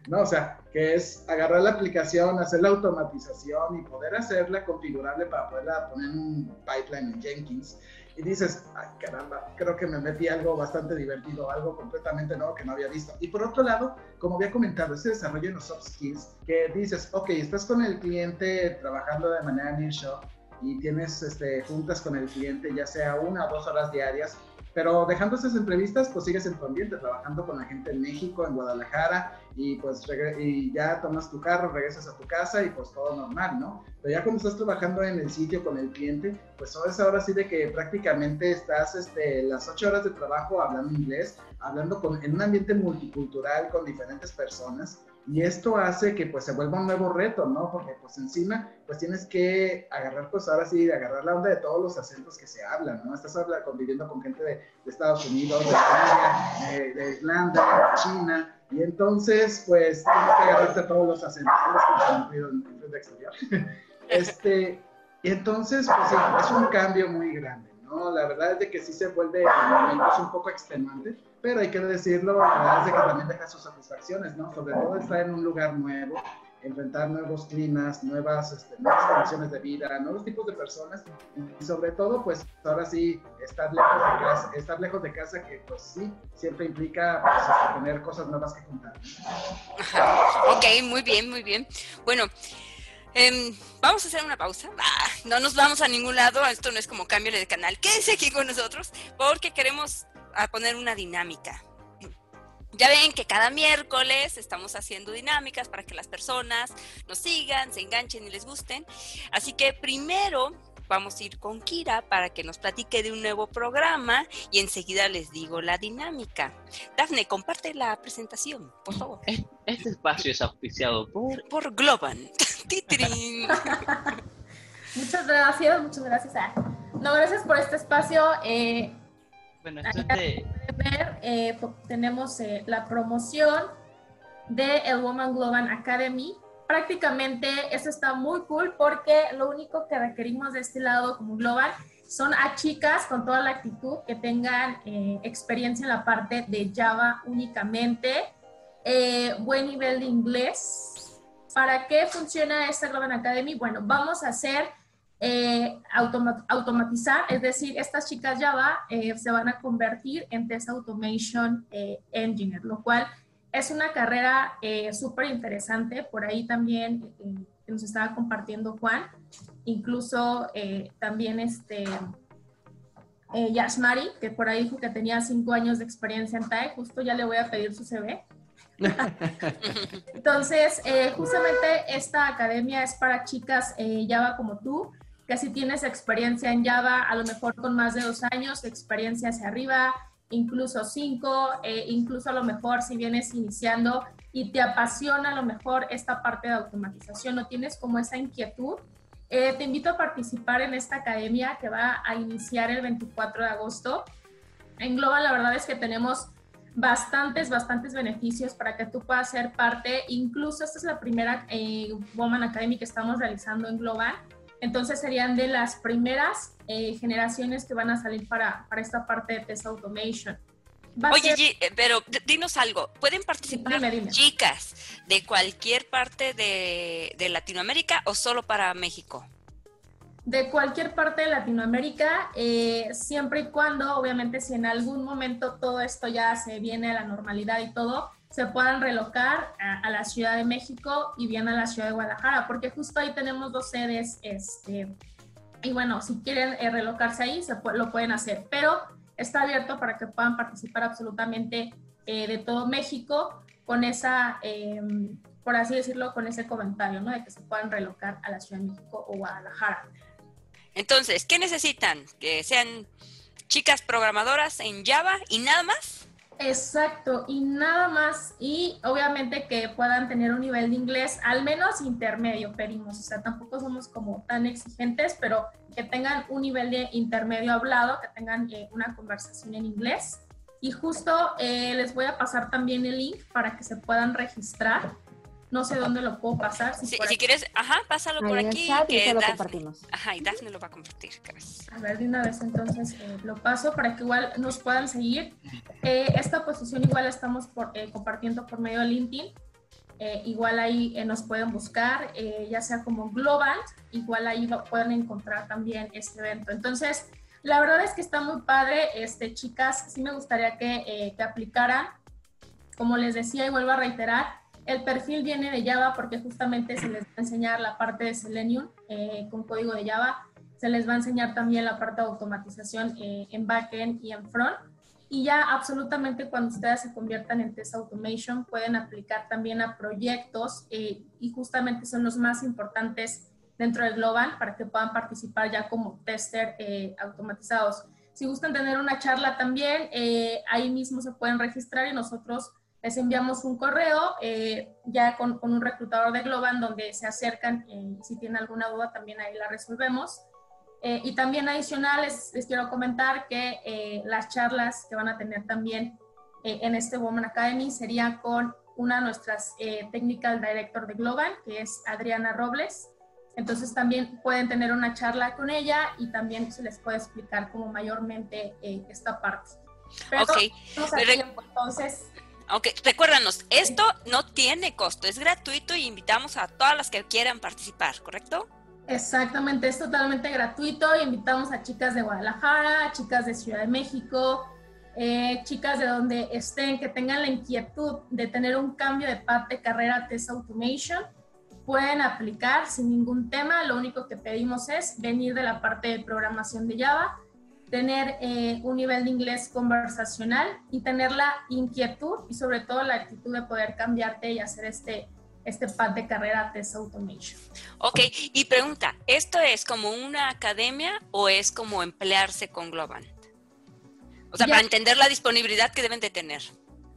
No o sea que es agarrar la aplicación hacer la automatización y poder hacerla configurable para poderla poner en un pipeline en Jenkins. Y dices, ay caramba, creo que me metí algo bastante divertido, algo completamente nuevo que no había visto. Y por otro lado, como había comentado, ese desarrollo en los soft skills, que dices, ok, estás con el cliente trabajando de manera nearshore y tienes este, juntas con el cliente, ya sea una o dos horas diarias, pero dejando esas entrevistas, pues sigues en tu ambiente, trabajando con la gente en México, en Guadalajara, y pues y ya tomas tu carro, regresas a tu casa y pues todo normal, ¿no? Pero ya cuando estás trabajando en el sitio con el cliente, pues es ahora sí de que prácticamente estás este, las ocho horas de trabajo hablando inglés, hablando con, en un ambiente multicultural con diferentes personas, y esto hace que pues se vuelva un nuevo reto, ¿no? Porque pues encima pues tienes que agarrar pues ahora sí, agarrar la onda de todos los acentos que se hablan, ¿no? Estás habla, conviviendo con gente de, Estados Unidos, de España, de, Irlanda, de China, y entonces pues tienes que agarrarte todos los acentos, *laughs* este, y entonces pues es un cambio muy grande. ¿No? La verdad es de que sí se vuelve en momentos un poco extenuante, pero hay que decirlo, la verdad es de que también deja sus satisfacciones, ¿no? Sobre todo estar en un lugar nuevo, enfrentar nuevos climas, nuevas, este, nuevas condiciones de vida, nuevos tipos de personas y sobre todo, pues ahora sí, estar lejos de casa, estar lejos de casa que pues sí, siempre implica pues, este, tener cosas nuevas que contar. Ok, muy bien, muy bien. Bueno, Em, vamos a hacer una pausa. Ah, no nos vamos a ningún lado. Esto no es como cambio de canal. Quédense aquí con nosotros porque queremos poner una dinámica. Ya ven que cada miércoles estamos haciendo dinámicas para que las personas nos sigan, se enganchen y les gusten. Así que primero vamos a ir con Kira para que nos platique de un nuevo programa y enseguida les digo la dinámica. Dafne, comparte la presentación, por favor. Este espacio es auspiciado por... Por Globan. *laughs* *laughs* muchas gracias, muchas gracias. No, gracias por este espacio. Eh, bueno, esto es de... ver, eh, tenemos eh, la promoción de el Woman Global Academy. Prácticamente eso está muy cool porque lo único que requerimos de este lado como Global son a chicas con toda la actitud que tengan eh, experiencia en la parte de Java únicamente, eh, buen nivel de inglés. ¿Para qué funciona esta Global Academy? Bueno, vamos a hacer eh, automatizar, es decir, estas chicas Java se van a convertir en Test Automation Engineer, lo cual es una carrera súper interesante. Por ahí también nos estaba compartiendo Juan, incluso también este eh, Yashmari, que por ahí dijo que tenía cinco años de experiencia en TAE, justo ya le voy a pedir su CV. *laughs* Entonces, eh, justamente esta academia es para chicas eh, Java como tú, que si tienes experiencia en Java, a lo mejor con más de dos años, experiencia hacia arriba, incluso cinco, eh, incluso a lo mejor si vienes iniciando y te apasiona a lo mejor esta parte de automatización, no tienes como esa inquietud, eh, te invito a participar en esta academia que va a iniciar el 24 de agosto. En Global, la verdad es que tenemos bastantes, bastantes beneficios para que tú puedas ser parte. Incluso esta es la primera eh, Woman Academy que estamos realizando en Global. Entonces serían de las primeras eh, generaciones que van a salir para, para esta parte de Test Automation. Oye, eh, pero dinos algo, ¿pueden participar chicas de cualquier parte de, Latinoamérica o solo para México? De cualquier parte de Latinoamérica, eh, siempre y cuando, obviamente, si en algún momento todo esto ya se viene a la normalidad y todo, se puedan relocar a, la Ciudad de México y bien a la Ciudad de Guadalajara, porque justo ahí tenemos dos sedes, este, y bueno, si quieren eh, relocarse ahí, se lo pueden hacer, pero está abierto para que puedan participar absolutamente eh, de todo México con esa, em, por así decirlo, con ese comentario, ¿no? De que se puedan relocar a la Ciudad de México o Guadalajara. Entonces, ¿qué necesitan? Que sean chicas programadoras en Java y nada más. Exacto, y nada más, y obviamente que puedan tener un nivel de inglés al menos intermedio, pedimos, o sea, tampoco somos como tan exigentes, pero que tengan un nivel de intermedio hablado, que tengan eh, una conversación en inglés. Y justo eh, les voy a pasar también el link para que se puedan registrar no sé dónde lo puedo pasar. Si, quieres, ajá, pásalo por aquí. que lo compartimos. Ajá, y Dafne lo va a compartir. A ver, de una vez entonces eh, lo paso para que igual nos puedan seguir. Eh, esta posición igual estamos por, eh, compartiendo por medio de LinkedIn. igual ahí nos pueden buscar, ya sea como Global, igual ahí lo pueden encontrar también este evento. Entonces, la verdad es que está muy padre, este, chicas, sí me gustaría que, que aplicaran. Como les decía y vuelvo a reiterar, el perfil viene de Java porque justamente se les va a enseñar la parte de Selenium eh, con código de Java. Se les va a enseñar también la parte de automatización eh, en backend y en front. Y ya absolutamente cuando ustedes se conviertan en Test Automation pueden aplicar también a proyectos eh, y justamente son los más importantes dentro del Global para que puedan participar ya como tester automatizados. Si gustan tener una charla también, ahí mismo se pueden registrar y nosotros les enviamos un correo eh, ya con, un reclutador de Globan donde se acercan y si tienen alguna duda también ahí la resolvemos. Eh, y también adicional les, quiero comentar que eh, las charlas que van a tener también en este Woman Academy sería con una de nuestras Technical Director de Globan, que es Adriana Robles. Entonces también pueden tener una charla con ella y también se les puede explicar como mayormente esta parte. Pero okay. entonces Ok, recuérdanos, esto no tiene costo, es gratuito y invitamos a todas las que quieran participar, ¿correcto? Exactamente, es totalmente gratuito. Invitamos a chicas de Guadalajara, chicas de Ciudad de México, eh, chicas de donde estén, que tengan la inquietud de tener un cambio de parte de carrera Test Automation. Pueden aplicar sin ningún tema. Lo único que pedimos es venir de la parte de programación de Java tener eh, un nivel de inglés conversacional y tener la inquietud y sobre todo la actitud de poder cambiarte y hacer este, este pad de carrera Test Automation. Ok, y pregunta, ¿esto es como una academia o es como emplearse con Global? O sea, para entender la disponibilidad que deben de tener.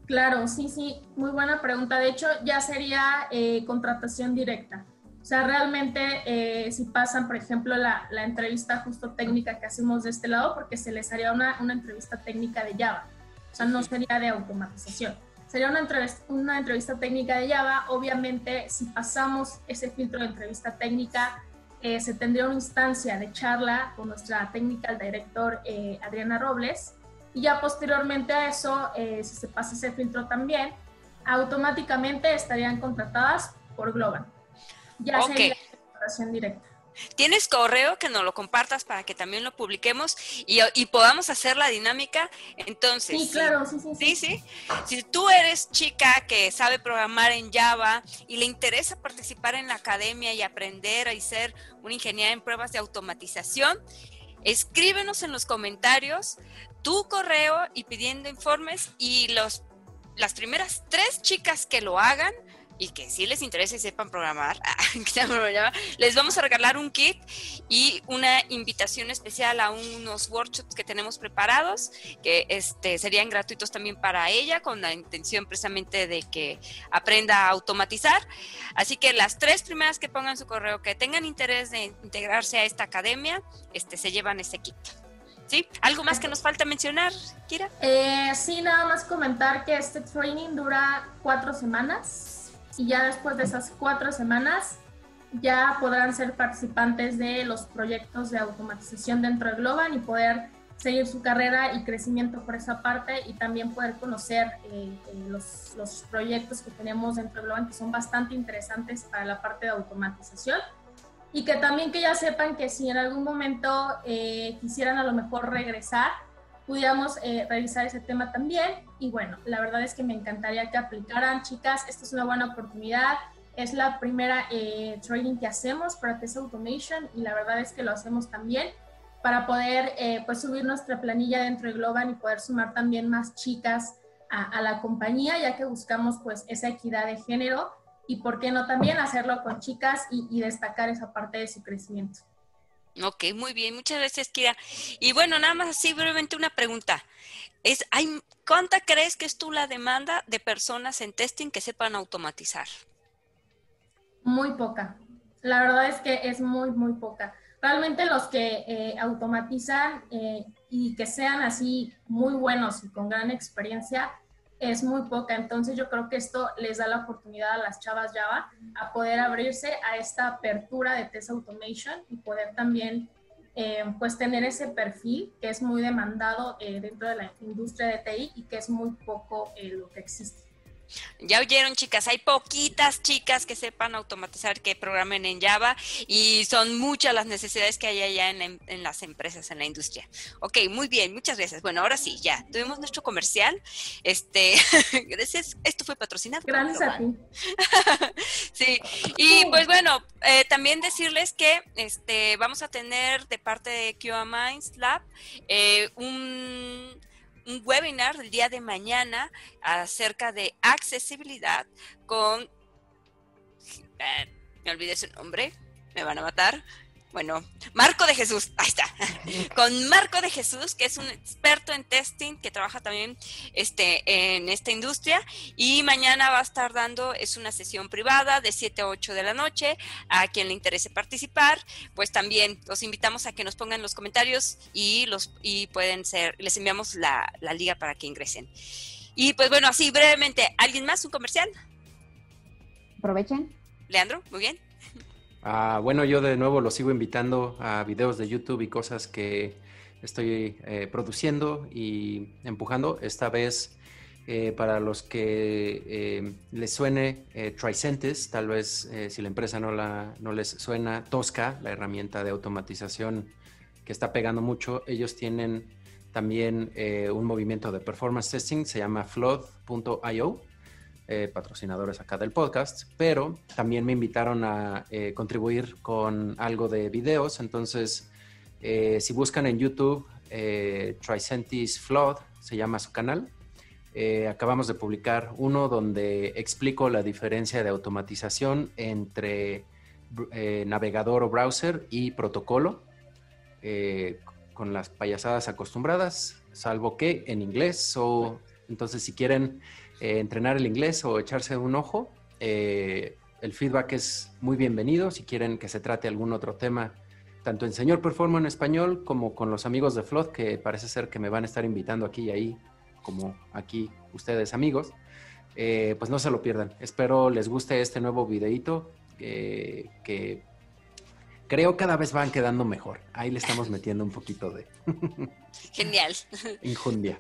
Claro, sí, sí, muy buena pregunta. De hecho, ya sería eh, contratación directa. O sea, realmente eh, si pasan, por ejemplo, la, la, entrevista justo técnica que hacemos de este lado, porque se les haría una, una entrevista técnica de Java. O sea, no sería de automatización. sería una entrevista, una entrevista técnica de Java. Obviamente, si pasamos ese filtro de entrevista técnica, eh, se tendría una instancia de charla con nuestra technical director eh, Adriana Robles. Y ya posteriormente a eso, eh, si se pasa ese filtro también, automáticamente estarían contratadas por Global. Ya sería la directa. ¿Tienes correo que nos lo compartas para que también lo publiquemos y, podamos hacer la dinámica? Entonces, sí, claro, sí, sí, sí. Si tú eres chica que sabe programar en Java y le interesa participar en la academia y aprender y ser una ingeniera en pruebas de automatización, escríbenos en los comentarios tu correo y pidiendo informes y los las primeras tres chicas que lo hagan y que sí les interese y sepan programar, *laughs* les vamos a regalar un kit y una invitación especial a unos workshops que tenemos preparados, que este, serían gratuitos también para ella, con la intención precisamente de que aprenda a automatizar. Así que las tres primeras que pongan su correo, que tengan interés de integrarse a esta academia, este, se llevan ese kit. ¿Sí? ¿Algo más que nos falta mencionar, Kira? Eh, sí, nada más comentar que este training dura cuatro semanas y ya después de esas cuatro semanas ya podrán ser participantes de los proyectos de automatización dentro de Globan y poder seguir su carrera y crecimiento por esa parte y también poder conocer eh, eh, los, los, proyectos que tenemos dentro de Globan que son bastante interesantes para la parte de automatización. Y que también que ya sepan que si en algún momento eh, quisieran a lo mejor regresar, pudiéramos eh, revisar ese tema también. Y bueno, la verdad es que me encantaría que aplicaran, chicas, esta es una buena oportunidad. Es la primera eh, que hacemos para Test Automation y la verdad es que lo hacemos también para poder eh, pues subir nuestra planilla dentro de Globan y poder sumar también más chicas a, la compañía, ya que buscamos pues esa equidad de género y por qué no también hacerlo con chicas y destacar esa parte de su crecimiento. Ok, muy bien, muchas gracias, Kira. Y bueno, nada más así brevemente una pregunta. Es, hay, ¿Cuánta crees que es tú la demanda de personas en testing que sepan automatizar? Muy poca. La verdad es que es muy, muy poca. Realmente los que eh, automatizan eh, y que sean así muy buenos y con gran experiencia, es muy poca. Entonces yo creo que esto les da la oportunidad a las chavas Java a poder abrirse a esta apertura de test automation y poder también eh, pues tener ese perfil que es muy demandado eh, dentro de la industria de TI y que es muy poco eh, lo que existe. Ya oyeron, chicas, hay poquitas chicas que sepan automatizar, que programen en Java y son muchas las necesidades que hay allá en, las empresas, en la industria. Ok, muy bien, muchas gracias. Bueno, ahora sí, ya, tuvimos nuestro comercial. Este, *laughs* gracias, esto fue patrocinado. Gracias a ti. *laughs* sí, y pues bueno, eh, también decirles que este, vamos a tener de parte de QA Minds Lab eh, un un webinar el día de mañana acerca de accesibilidad con... Eh, me olvidé su nombre, me van a matar. Bueno, Marco de Jesús, ahí está. *laughs* Con Marco de Jesús, que es un experto en testing, que trabaja también este, en esta industria. Y mañana va a estar dando, es una sesión privada de 7 a 8 de la noche. A quien le interese participar, pues también los invitamos a que nos pongan los comentarios y, los, y pueden ser, les enviamos la, la liga para que ingresen. Y pues bueno, así brevemente, ¿alguien más? ¿Un comercial? Aprovechen. Leandro, muy bien. Ah, bueno, yo de nuevo lo sigo invitando a videos de YouTube y cosas que estoy eh, produciendo y empujando. Esta vez, eh, para los que eh, les suene Tricentis, tal vez si la empresa no, la, no les suena, Tosca, la herramienta de automatización que está pegando mucho, ellos tienen también un movimiento de performance testing, se llama flood.io eh, patrocinadores acá del podcast, pero también me invitaron a eh, contribuir con algo de videos. Entonces, eh, si buscan en YouTube, Tricentis Flood, se llama su canal. acabamos de publicar uno donde explico la diferencia de automatización entre navegador o browser y protocolo, con las payasadas acostumbradas, salvo que en inglés. O, entonces, si quieren eh, entrenar el inglés o echarse un ojo. Eh, el feedback es muy bienvenido si quieren que se trate algún otro tema, tanto en Señor Performo en español como con los amigos de Flood, que parece ser que me van a estar invitando aquí y ahí, como aquí ustedes amigos. eh, pues no se lo pierdan. Espero les guste este nuevo videito que creo cada vez van quedando mejor. Ahí le estamos metiendo un poquito de Genial. *laughs* injundia.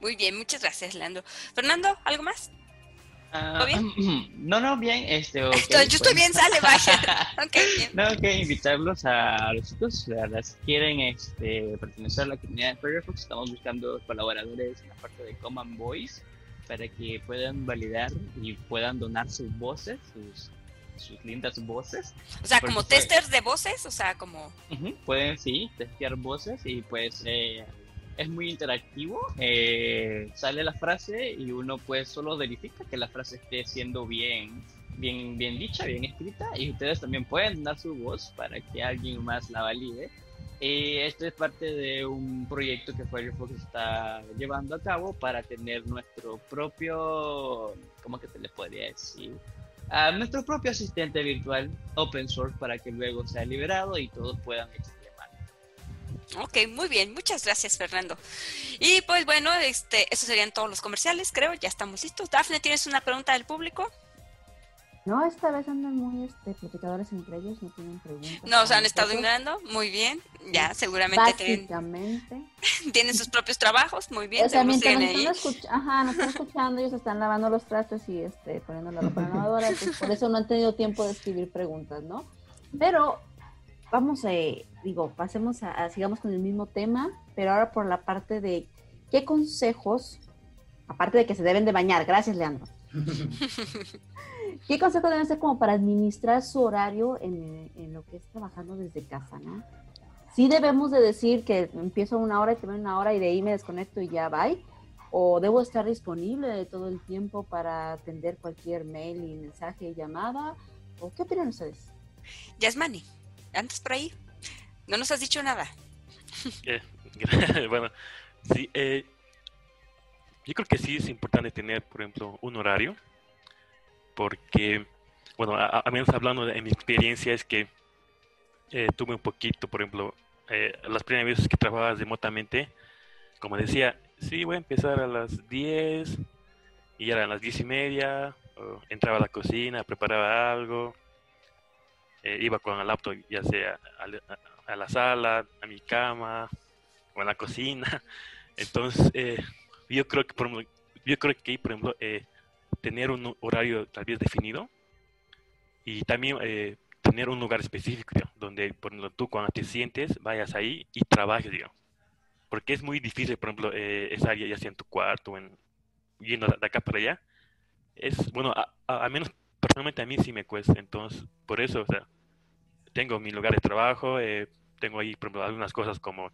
Muy bien, muchas gracias, Lando. Fernando, ¿algo más? Ah, ¿Todo bien? *clears throat* No, no, bien. Este, ok, *laughs* Estoy- yo estoy pues. bien, sale, vaya. *laughs* Ok, bien. No, que invitarlos a los chicos, las que quieren este, pertenecer a la comunidad de Firefox. Estamos buscando colaboradores en la parte de Common Voice para que puedan validar y puedan donar sus voces, sus, sus lindas voces. O sea, como testers de voces, o sea, como... Pueden, sí, testear voces y pues eh, es muy interactivo. Eh, sale la frase y uno pues solo verifica que la frase esté siendo bien, bien, bien dicha, bien escrita y ustedes también pueden dar su voz para que alguien más la valide. Y esto es parte de un proyecto que Firefox está llevando a cabo para tener nuestro propio, ¿cómo que le podría decir? a nuestro propio asistente virtual open source para que luego sea liberado y todos puedan. Ok, muy bien, muchas gracias, Fernando. Y pues bueno, este, esos serían todos los comerciales, creo, ya estamos listos. Dafne, ¿tienes una pregunta del público? No, esta vez andan muy este, platicadores entre ellos, no tienen preguntas. Nos han estado ignorando, muy bien, ya seguramente tienen, Básicamente. *laughs* tienen sus propios trabajos, muy bien, O sea, mientras nos están, Ajá, nos están escuchando, ellos están lavando los trastes y este, poniendo la ropa lavadora, *laughs* pues por eso no han tenido tiempo de escribir preguntas, ¿no? Pero vamos a, digo, pasemos a, a- sigamos con el mismo tema, pero ahora por la parte de qué consejos, aparte de que se deben de bañar, gracias Leandro, *laughs* ¿qué consejos deben ser como para administrar su horario en, en lo que es trabajando desde casa, ¿no? Sí debemos de decir que empiezo una hora y termino una hora y de ahí me desconecto y ya bye. O debo estar disponible todo el tiempo para atender cualquier mail y mensaje y llamada. ¿O qué opinan ustedes? Yasmani, antes por ahí. No nos has dicho nada. *laughs* Eh, *laughs* bueno, sí, eh, yo creo que sí es importante tener, por ejemplo, un horario, porque, bueno, a, a menos hablando de mi experiencia es que eh, tuve un poquito, por ejemplo, eh, las primeras veces que trabajaba remotamente, como decía, sí, voy a empezar a las 10 y eran las 10 y media, entraba a la cocina, preparaba algo, eh, iba con el laptop ya sea a, a la sala, a mi cama o a la cocina. *laughs* Entonces, eh, yo creo que, por yo creo que, por ejemplo, eh, tener un horario tal vez definido y también eh, tener un lugar específico, donde, por ejemplo, tú cuando te sientes, vayas ahí y trabajes, digamos. Porque es muy difícil, por ejemplo, eh, esa área, ya sea en tu cuarto o en, yendo de acá para allá. Es, bueno, a, a- a menos personalmente a mí sí me cuesta. Entonces, por eso, o sea, tengo mi lugar de trabajo, eh, tengo ahí, por ejemplo, algunas cosas como,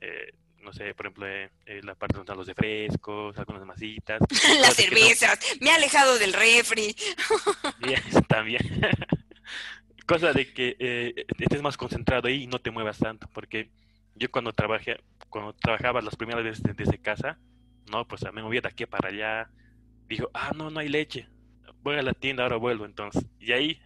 eh, no sé, por ejemplo, eh, eh, la parte donde están los refrescos, algunas masitas. *laughs* Las no- cervezas, me he alejado del refri. *laughs* Bien, también. *laughs* Cosa de que eh, estés más concentrado ahí y no te muevas tanto, porque yo cuando trabajé, cuando trabajaba las primeras veces de- desde casa, no, pues me movía de aquí para allá, dijo, ah, no, no hay leche, voy a la tienda, ahora vuelvo, entonces, y ahí,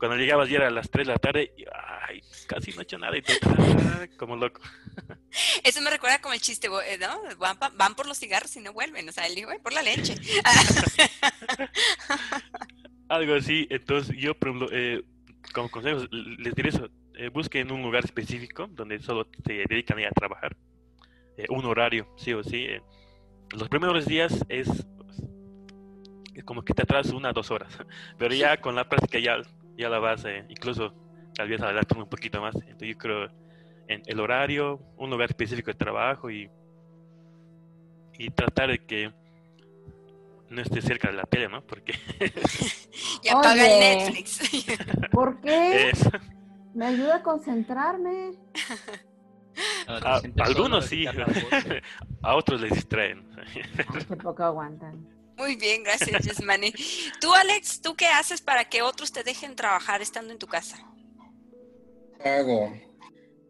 cuando llegabas ya era a las 3 de la tarde, y, ay, casi no he hecho nada, y ah, *laughs* como loco. *laughs* Eso me recuerda como el chiste, eh, ¿no? Van, por los cigarros y no vuelven. O sea, él dijo, "Voy por la leche. *laughs* Algo así, entonces yo, por ejemplo, eh, como consejos, les diré eso, eh, busquen un lugar específico donde solo se dedican a trabajar, eh, un horario, sí o sí. eh. Los primeros días es, es como que te atrasas una o dos horas, pero ya con la práctica ya, ya la vas, eh, incluso tal vez adelantando un poquito más. Entonces yo creo en el horario, un lugar específico de trabajo y, y tratar de que no esté cerca de la tele, ¿no? Porque *laughs* Y apaga el. Netflix. *laughs* ¿Por qué? es... Me ayuda a concentrarme. No, A- algunos sí, *laughs* a otros les distraen. Ay, qué poco aguantan. Muy bien, gracias, Yasmani. Tú, Alex, ¿tú qué haces para que otros te dejen trabajar estando en tu casa? ¿Qué hago?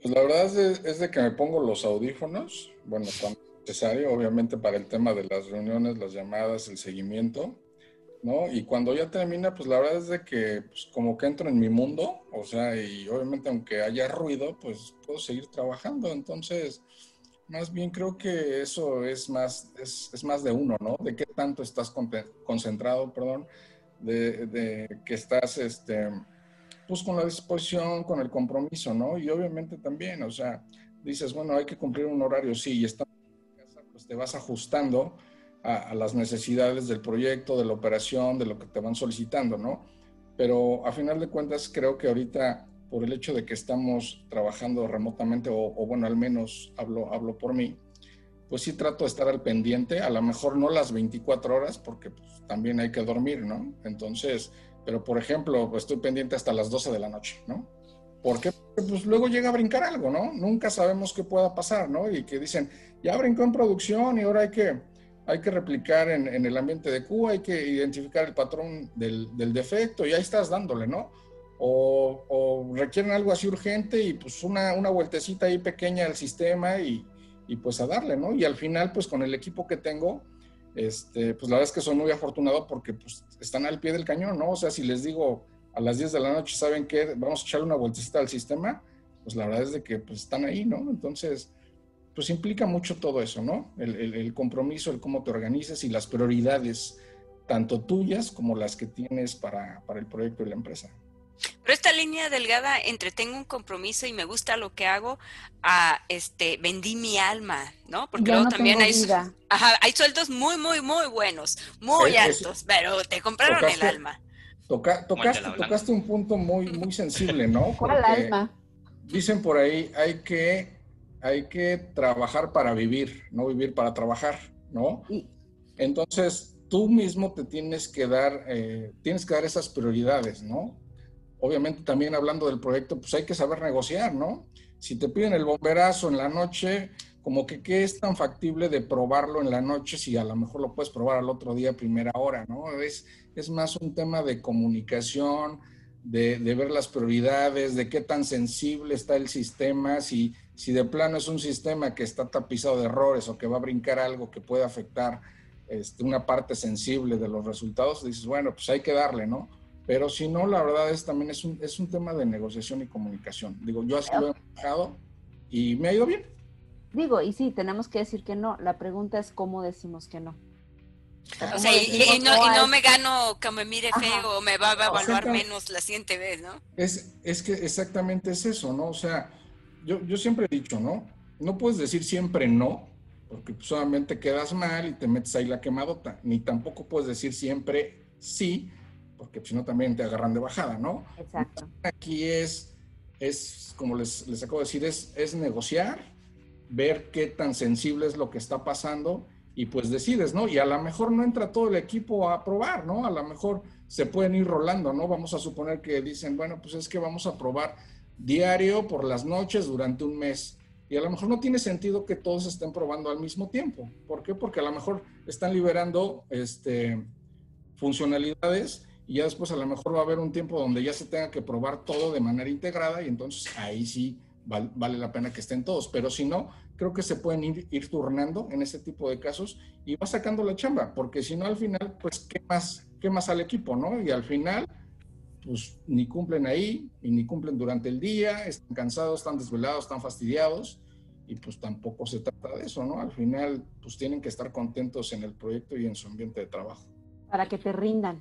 Pues la verdad es, es de que me pongo los audífonos, bueno, cuando es necesario, obviamente para el tema de las reuniones, las llamadas, el seguimiento, ¿no? Y cuando ya termina, pues la verdad es de que pues, como que entro en mi mundo, o sea, y obviamente aunque haya ruido, pues puedo seguir trabajando. Entonces, Más bien creo que eso es más, es, es más de uno, ¿no? De qué tanto estás concentrado, perdón, de, que estás, este, pues con la disposición, con el compromiso, ¿no? Y obviamente también, o sea, dices, bueno, hay que cumplir un horario, sí, y estás en casa, pues te vas ajustando a, a, las necesidades del proyecto, de la operación, de lo que te van solicitando, ¿no? Pero a final de cuentas creo que ahorita por el hecho de que estamos trabajando remotamente, o, bueno, al menos hablo, hablo por mí, pues sí trato de estar al pendiente, a lo mejor no las 24 horas, porque pues, también hay que dormir, ¿no? Entonces, pero por ejemplo, estoy pendiente hasta las 12 de la noche, ¿no? Porque pues luego llega a brincar algo, ¿no? Nunca sabemos qué pueda pasar, ¿no? Y que dicen, ya brincó en producción y ahora hay que, hay que replicar en, en el ambiente de Cuba, hay que identificar el patrón del, del defecto y ahí estás dándole, ¿no? O, requieren algo así urgente y pues una, una vueltecita ahí pequeña al sistema y, y, pues a darle, ¿no? Y al final pues con el equipo que tengo, este, pues la verdad es que soy muy afortunado porque pues están al pie del cañón, ¿no? O sea, si les digo a las 10 de la noche, ¿saben qué? Vamos a echarle una vueltecita al sistema, pues la verdad es de que pues están ahí, ¿no? Entonces, pues implica mucho todo eso, ¿no? El, el, el compromiso, el cómo te organizas y las prioridades, tanto tuyas como las que tienes para, para el proyecto y la empresa. Pero esta línea delgada entre tengo un compromiso y me gusta lo que hago, a este vendí mi alma, ¿no? Porque ya luego no también hay, ajá, hay sueldos muy, muy, muy buenos, muy Es- altos, es- pero te compraron tocaste- el alma. Toca, tocaste, un punto muy, muy sensible, ¿no? *laughs* ¿Cuál Porque alma? Dicen por ahí, hay que, hay que trabajar para vivir, no vivir para trabajar, ¿no? Y, Entonces, tú mismo te tienes que dar, eh, tienes que dar esas prioridades, ¿no? Obviamente también hablando del proyecto, pues hay que saber negociar, ¿no? Si te piden el bomberazo en la noche, como que qué es tan factible de probarlo en la noche si a lo mejor lo puedes probar al otro día primera hora, ¿no? Es, es más un tema de comunicación, de, de ver las prioridades, de qué tan sensible está el sistema, si, si de plano es un sistema que está tapizado de errores o que va a brincar algo que puede afectar este, una parte sensible de los resultados, dices, bueno, pues hay que darle, ¿no? Pero si no, la verdad es también es un, es un tema de negociación y comunicación. Digo, yo así lo he manejado y me ha ido bien. digo, y sí, tenemos que decir que no. La pregunta es cómo decimos que no. O ¿Cómo sea, y, no, y no me gano que me mire Ajá. feo o me va a evaluar menos la siguiente vez, ¿no? Es, es que exactamente es eso, ¿no? O sea, yo, yo siempre he dicho, ¿no? No puedes decir siempre no, porque solamente quedas mal y te metes ahí la quemadota. Ni tampoco puedes decir siempre sí, porque si no también te agarran de bajada, ¿no? Exacto. Aquí es, es como les, les acabo de decir, es, es negociar, ver qué tan sensible es lo que está pasando y pues decides, ¿no? Y a lo mejor no entra todo el equipo a probar, ¿no? A lo mejor se pueden ir rolando, ¿no? Vamos a suponer que dicen, bueno, pues es que vamos a probar diario por las noches durante un mes. Y a lo mejor no tiene sentido que todos estén probando al mismo tiempo. ¿Por qué? Porque a lo mejor están liberando este, funcionalidades y ya después a lo mejor va a haber un tiempo donde ya se tenga que probar todo de manera integrada y entonces ahí sí val- vale la pena que estén todos. Pero si no, creo que se pueden ir, ir turnando en ese tipo de casos y va sacando la chamba, porque si no al final, pues, ¿qué más, qué más al equipo, no? Y al final, pues, ni cumplen ahí y ni cumplen durante el día, están cansados, están desvelados, están fastidiados y pues tampoco se trata de eso, ¿no? Al final, pues tienen que estar contentos en el proyecto y en su ambiente de trabajo. Para que te rindan,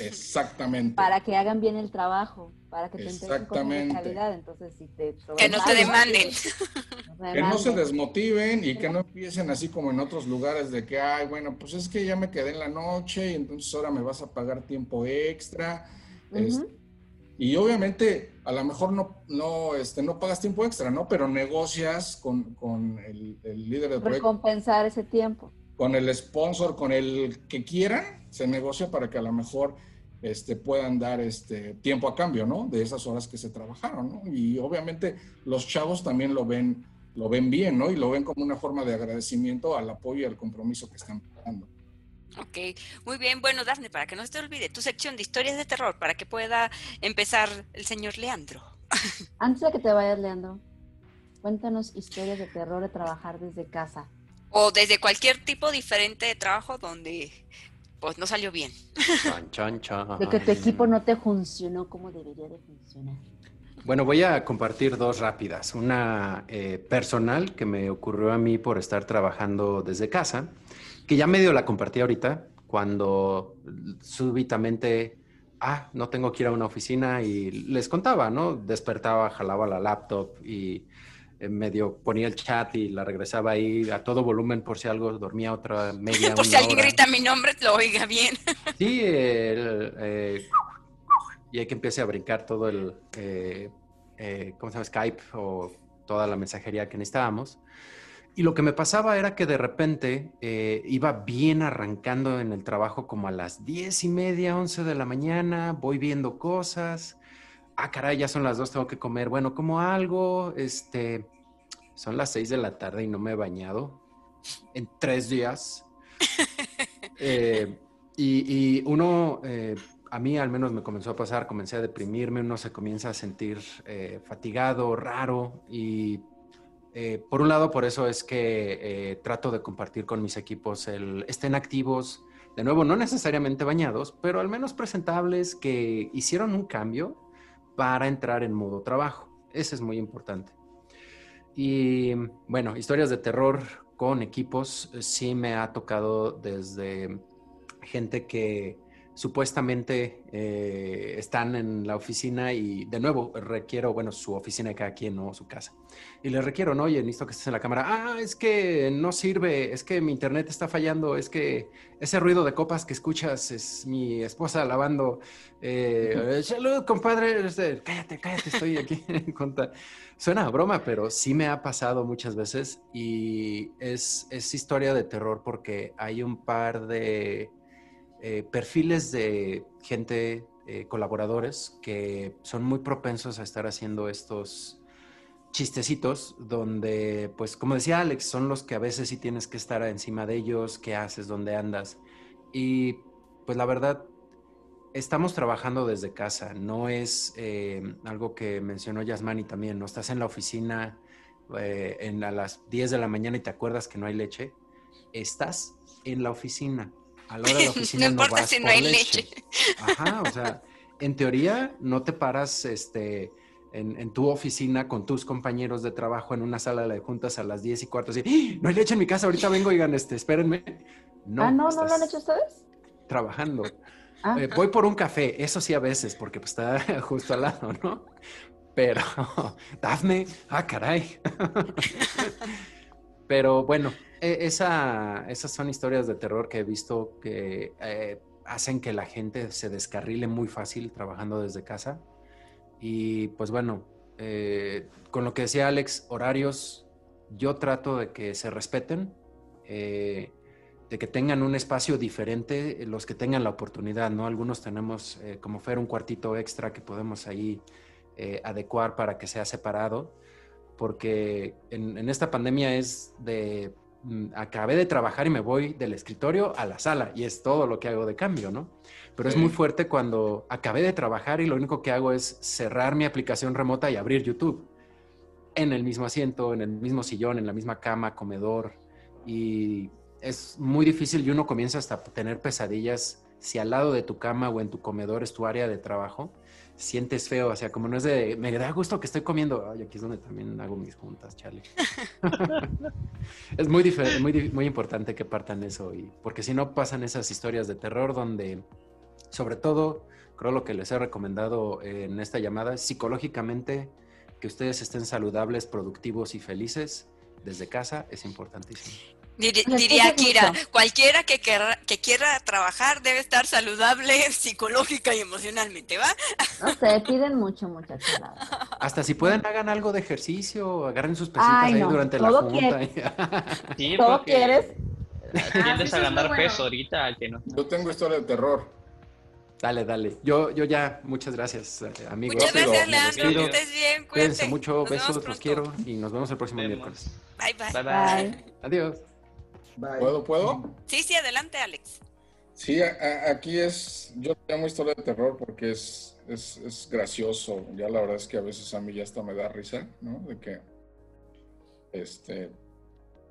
Exactamente. para que hagan bien el trabajo, para que te de Exactamente. calidad. Entonces, si te Que no te demanden. Que no se desmotiven y que no empiecen así como en otros lugares de que, ay, bueno, pues es que ya me quedé en la noche y entonces ahora me vas a pagar tiempo extra. Es- Ujú. y obviamente a lo mejor no, no, este, no pagas tiempo extra, ¿no? Pero negocias con, con el, el líder del proyecto, Recompensar ese tiempo. con el sponsor, con el que quieran, se negocia para que a lo mejor este, puedan dar este, tiempo a cambio, ¿no? De esas horas que se trabajaron, ¿no? Y obviamente los chavos también lo ven, lo ven bien, ¿no? Y lo ven como una forma de agradecimiento al apoyo y al compromiso que están dando. Ok, muy bien. Bueno, Dafne, para que no se te olvide, tu sección de historias de terror, para que pueda empezar el señor Leandro. *laughs* Antes de que te vayas, Leandro, cuéntanos historias de terror de trabajar desde casa. O desde cualquier tipo diferente de trabajo donde pues no salió bien. Chan, chan, chan. De que tu equipo no te funcionó como debería de funcionar. Bueno, voy a compartir dos rápidas. Una eh, personal que me ocurrió a mí por estar trabajando desde casa, que ya medio la compartí ahorita, cuando súbitamente, ah, no tengo que ir a una oficina y les contaba, ¿no? Despertaba, jalaba la laptop y medio ponía el chat y la regresaba ahí a todo volumen por si algo dormía otra media *laughs* Por si alguien grita mi nombre, lo oiga bien. Sí, *laughs* eh, y hay que empiece a brincar todo el, eh, eh, ¿cómo se llama? Skype o toda la mensajería que necesitábamos. Y lo que me pasaba era que de repente eh, iba bien arrancando en el trabajo como a las diez y media, once de la mañana, voy viendo cosas. Ah, caray, ya son las dos, tengo que comer. Bueno, como algo, este, son las seis de la tarde y no me he bañado en tres días. *laughs* y, y, uno a mí al menos me comenzó a pasar, comencé a deprimirme, uno se comienza a sentir eh, fatigado, raro y eh, por un lado por eso es que eh, trato de compartir con mis equipos el estén activos, de nuevo no necesariamente bañados, pero al menos presentables que hicieron un cambio para entrar en modo trabajo. Ese es muy importante. Y bueno, historias de terror con equipos sí me ha tocado desde gente que supuestamente eh, están en la oficina y de nuevo requiero, bueno, su oficina de cada quien, no su casa. Y le requiero, ¿no? Oye, necesito que estés en la cámara. Ah, es que no sirve, es que mi internet está fallando, es que ese ruido de copas que escuchas es mi esposa lavando. Eh, salud, compadre. Cállate, cállate, estoy aquí *laughs* en conta. Suena a broma, pero sí me ha pasado muchas veces y es, es historia de terror porque hay un par de eh, perfiles de gente, eh, colaboradores, que son muy propensos a estar haciendo estos chistecitos donde, pues como decía Alex, son los que a veces sí tienes que estar encima de ellos, qué haces, dónde andas. Y pues la verdad, estamos trabajando desde casa, no es eh, algo que mencionó Yasmani también, no estás en la oficina en a las 10 de la mañana y te acuerdas que no hay leche, estás en la oficina a la hora de la *laughs* oficina no, importa si no hay leche. Ajá, o sea, en teoría no te paras este, en, tu oficina con tus compañeros de trabajo en una sala de juntas a las 10 y cuarto, así, ¡Ah! no hay leche en mi casa, ahorita vengo, oigan, este, espérenme. No, ah, no, no lo han hecho ustedes. Trabajando. Ah. Eh, voy por un café, eso sí a veces, porque pues, está *laughs* justo al lado, ¿no? Pero, *laughs* Dafne, ah, caray. Pero bueno, esa, esas son historias de terror que he visto que eh, hacen que la gente se descarrile muy fácil trabajando desde casa. Y pues bueno, eh, con lo que decía Alex, horarios, yo trato de que se respeten, eh, de que tengan un espacio diferente, los que tengan la oportunidad, ¿no? Algunos tenemos como fuera un cuartito extra que podemos ahí adecuar para que sea separado, porque en, en esta pandemia es de acabé de trabajar y me voy del escritorio a la sala y es todo lo que hago de cambio, ¿no? Pero es muy fuerte cuando acabé de trabajar y lo único que hago es cerrar mi aplicación remota y abrir YouTube. En el mismo asiento, en el mismo sillón, en la misma cama, comedor. Y es muy difícil y uno comienza hasta a tener pesadillas si al lado de tu cama o en tu comedor es tu área de trabajo sientes feo, o sea, como no es de, me da gusto que estoy comiendo, ay, aquí es donde también hago mis juntas, chale. es muy, muy, muy importante que partan eso, y, porque si no pasan esas historias de terror donde, sobre todo, creo lo que les he recomendado en esta llamada, psicológicamente, que ustedes estén saludables, productivos y felices desde casa es importantísimo diría Kira, cualquiera que, que quiera trabajar debe estar saludable *laughs* psicológica y emocionalmente, ¿va? No sé, piden mucho, muchachos. *laughs* Hasta si pueden, hagan algo de ejercicio, agarren sus pesitas ahí durante la junta. *laughs* sí, ¿Todo quieres? Tiendes a ganar peso ahorita, que no. Yo tengo historia de terror. Dale, dale. Yo, yo ya, muchas gracias, eh, amigos. Muchas gracias, Leandro. Que estés bien, cuídense. mucho, besos, los quiero y nos vemos el próximo miércoles. Bye, bye. bye. Adiós. ¿Puedo, puedo? Sí, sí, adelante, Alex. Sí, aquí es, yo tengo historia de terror porque es, es, es, gracioso. Ya la verdad es que a veces a mí ya hasta me da risa, ¿no? De que, este,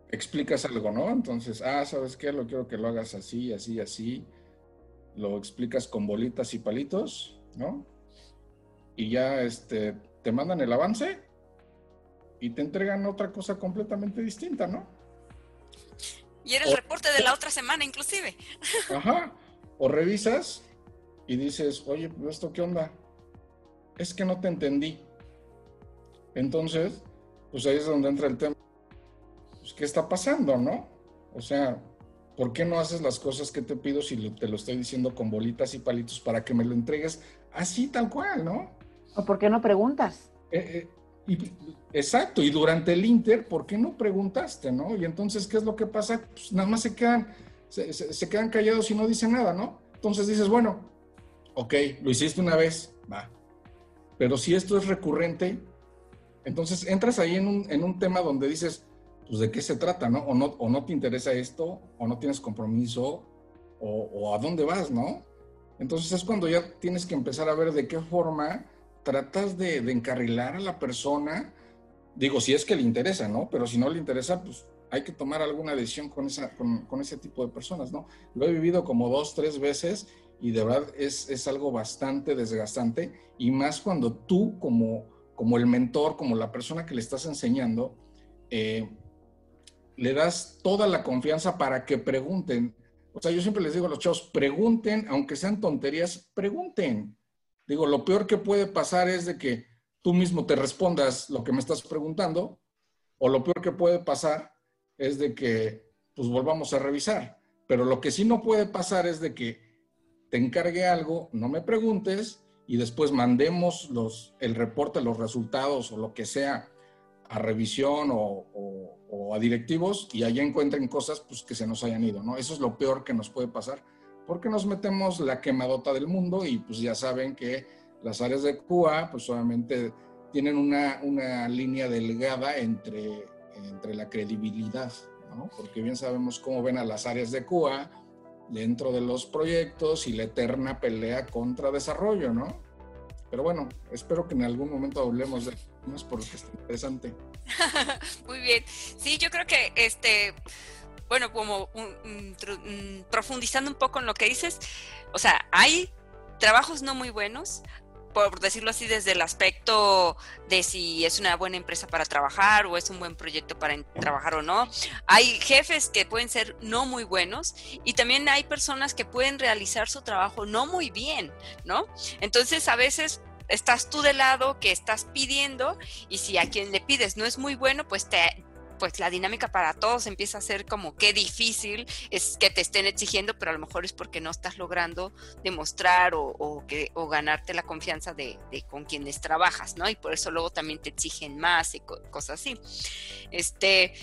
explicas algo, ¿no? Entonces, ah, ¿sabes qué? Lo quiero que lo hagas así, así, así. Lo explicas con bolitas y palitos, ¿no? Y ya, este, te mandan el avance y te entregan otra cosa completamente distinta, ¿no? Y era el reporte de la otra semana, inclusive. *laughs* Ajá. O revisas y dices, oye, ¿esto qué onda? Es que no te entendí. Entonces, pues ahí es donde entra el tema. Pues, ¿qué está pasando, no? O sea, ¿por qué no haces las cosas que te pido si te lo estoy diciendo con bolitas y palitos para que me lo entregues así tal cual, ¿no? ¿O por qué no preguntas? Eh, eh, exacto, y durante el Inter, ¿por qué no preguntaste, no? Y entonces, ¿qué es lo que pasa? Pues nada más se quedan, se, quedan callados y no dicen nada, ¿no? Entonces dices, bueno, ok, lo hiciste una vez, va. Pero si esto es recurrente, entonces entras ahí en un, en un tema donde dices, pues de qué se trata, ¿no? O, ¿no? o no te interesa esto, o no tienes compromiso, o, o a dónde vas, ¿no? Entonces es cuando ya tienes que empezar a ver de qué forma tratas de, encarrilar a la persona, digo, si es que le interesa, ¿no? Pero si no le interesa, pues hay que tomar alguna decisión con, esa, con, ese tipo de personas, ¿no? Lo he vivido como dos, tres veces y de verdad es, algo bastante desgastante y más cuando tú como, como el mentor, como la persona que le estás enseñando, eh, le das toda la confianza para que pregunten, o sea, yo siempre les digo a los chavos, pregunten, aunque sean tonterías, pregunten. Digo, lo peor que puede pasar es de que tú mismo te respondas lo que me estás preguntando, o lo peor que puede pasar es de que pues volvamos a revisar. Pero lo que sí no puede pasar es de que te encargue algo, no me preguntes y después mandemos el reporte, los resultados o lo que sea a revisión o, a directivos y allá encuentren cosas pues, que se nos hayan ido, ¿no? Eso es lo peor que nos puede pasar porque nos metemos la quemadota del mundo y pues ya saben que las áreas de CUA pues obviamente tienen una, una línea delgada entre, entre la credibilidad, ¿no? Porque bien sabemos cómo ven a las áreas de CUA dentro de los proyectos y la eterna pelea contra desarrollo, ¿no? Pero bueno, espero que en algún momento hablemos de más porque está interesante. *laughs* Muy bien. Sí, yo creo que este bueno, como profundizando un poco en lo que dices, o sea, hay trabajos no muy buenos, por decirlo así, desde el aspecto de si es una buena empresa para trabajar o es un buen proyecto para trabajar o no. Hay jefes que pueden ser no muy buenos y también hay personas que pueden realizar su trabajo no muy bien, ¿no? Entonces, a veces estás tú de lado que estás pidiendo y si a quien le pides no es muy bueno, pues te, pues la dinámica para todos empieza a ser como qué difícil es que te estén exigiendo, pero a lo mejor es porque no estás logrando demostrar o, que, o ganarte la confianza de, con quienes trabajas, ¿no? Y por eso luego también te exigen más y cosas así. Este,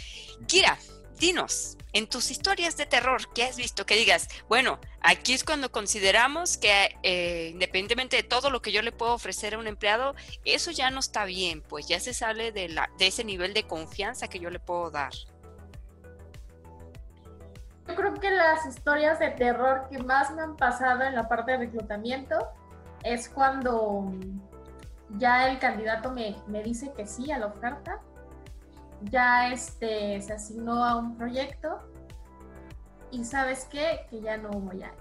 Kira, dinos, en tus historias de terror, ¿qué has visto? Que digas, bueno, aquí es cuando consideramos que eh, independientemente de todo lo que yo le puedo ofrecer a un empleado, eso ya no está bien, pues ya se sale de, la, de ese nivel de confianza que yo le puedo dar. Yo creo que las historias de terror que más me han pasado en la parte de reclutamiento es cuando ya el candidato me, me dice que sí a la oferta ya este, se asignó a un proyecto y sabes qué, que ya no voy a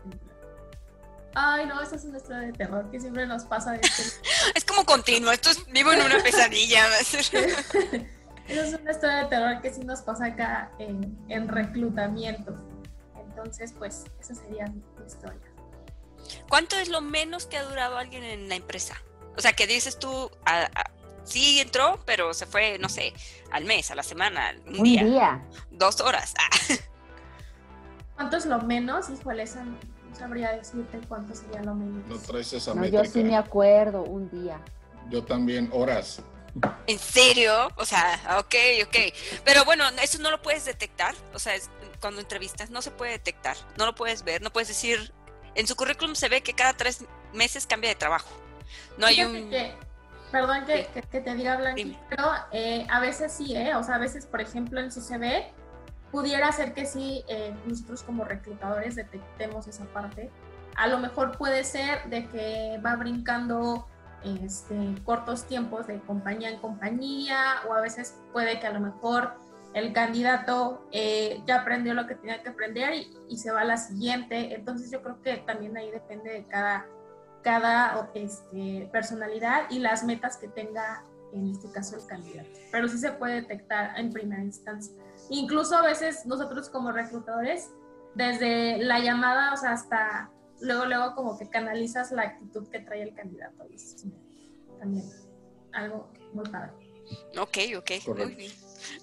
Ay, no, eso es una historia de terror que siempre nos pasa. Este *laughs* es como continuo, esto es vivo en una pesadilla. *laughs* Eso es una historia de terror que sí nos pasa acá en, en reclutamiento. Entonces, pues, esa sería mi historia. ¿Cuánto es lo menos que ha durado alguien en la empresa? O sea, que dices tú, a, sí entró, pero se fue, no sé, al mes, a la semana, un, día, dos horas. *laughs* ¿Cuánto es lo menos? Híjole, esa no sabría decirte cuánto sería lo menos. No traes esa no, Yo sí me acuerdo, un día. Yo también, horas. ¿En serio? O sea, ok, ok. Pero bueno, eso no lo puedes detectar. O sea, cuando entrevistas no se puede detectar. No lo puedes ver. No puedes decir. En su currículum se ve que cada tres meses cambia de trabajo. No hay un. Perdón que, te diga Blanqui, pero eh, a veces sí, ¿eh? O sea, a veces, por ejemplo, en su CV pudiera ser que sí, eh, nosotros como reclutadores detectemos esa parte. A lo mejor puede ser de que va brincando este, cortos tiempos de compañía en compañía, o a veces puede que a lo mejor el candidato eh, ya aprendió lo que tenía que aprender y, y, se va a la siguiente. Entonces yo creo que también ahí depende de cada cada este, personalidad y las metas que tenga en este caso el candidato. Pero sí se puede detectar en primera instancia. Incluso a veces nosotros como reclutadores, desde la llamada, o sea, hasta luego, luego como que canalizas la actitud que trae el candidato. Y es también algo muy padre. Ok, ok, muy bien.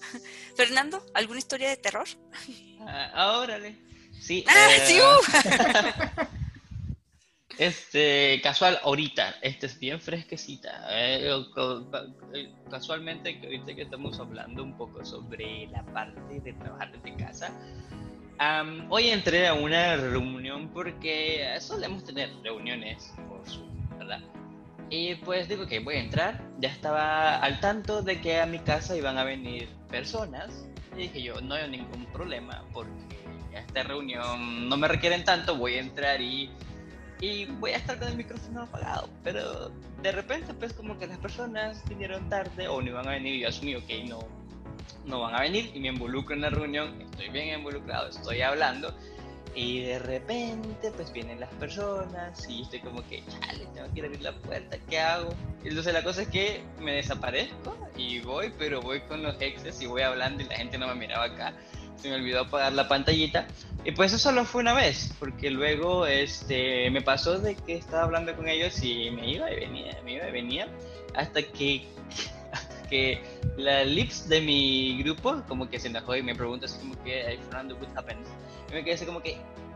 *laughs* Fernando, ¿alguna historia de terror? Ah, órale. Sí. ¡Ah, sí! eh, uh! *laughs* Este, casual, ahorita, este es bien fresquecita. eh, eh, casualmente, que ahorita que estamos hablando un poco sobre la parte de trabajar desde casa, hoy entré a una reunión porque solemos tener reuniones por Zoom, ¿verdad? Y pues digo que voy a entrar, ya estaba al tanto de que a mi casa iban a venir personas y dije yo, no hay ningún problema porque a esta reunión no me requieren tanto, voy a entrar y y voy a estar con el micrófono apagado. Pero de repente, pues como que las personas vinieron tarde o no iban a venir y yo asumí, ok, no, no van a venir y me involucro en la reunión, estoy bien involucrado, estoy hablando. Y de repente, pues vienen las personas y estoy como que, chale, tengo que ir a abrir la puerta, ¿qué hago? Entonces la cosa es que me desaparezco y voy, pero voy con los exes y voy hablando y la gente no me miraba acá. Se me olvidó apagar la pantallita. Y pues eso solo fue una vez, porque luego este, me pasó de que estaba hablando con ellos y me iba y venía, me iba y venía, hasta que, hasta *laughs* que la lips de mi grupo como que se enojó y me preguntó así como que, "Hey, Fernando, what happened? Y me quedé así como que,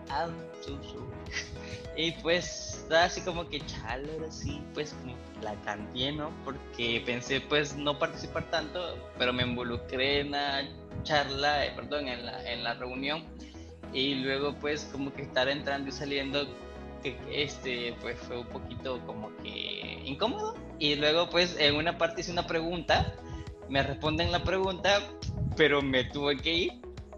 I'm so sorry. *laughs* Y pues estaba así como que chale, ahora sí, pues como la cambié, ¿no? Porque pensé pues no participar tanto, pero me involucré en la charla, eh, perdón, en la, en la reunión. Y luego pues como que estar entrando y saliendo que este pues fue un poquito como que incómodo. Y luego pues en una parte hice una pregunta me responden la pregunta pero me tuve que ir.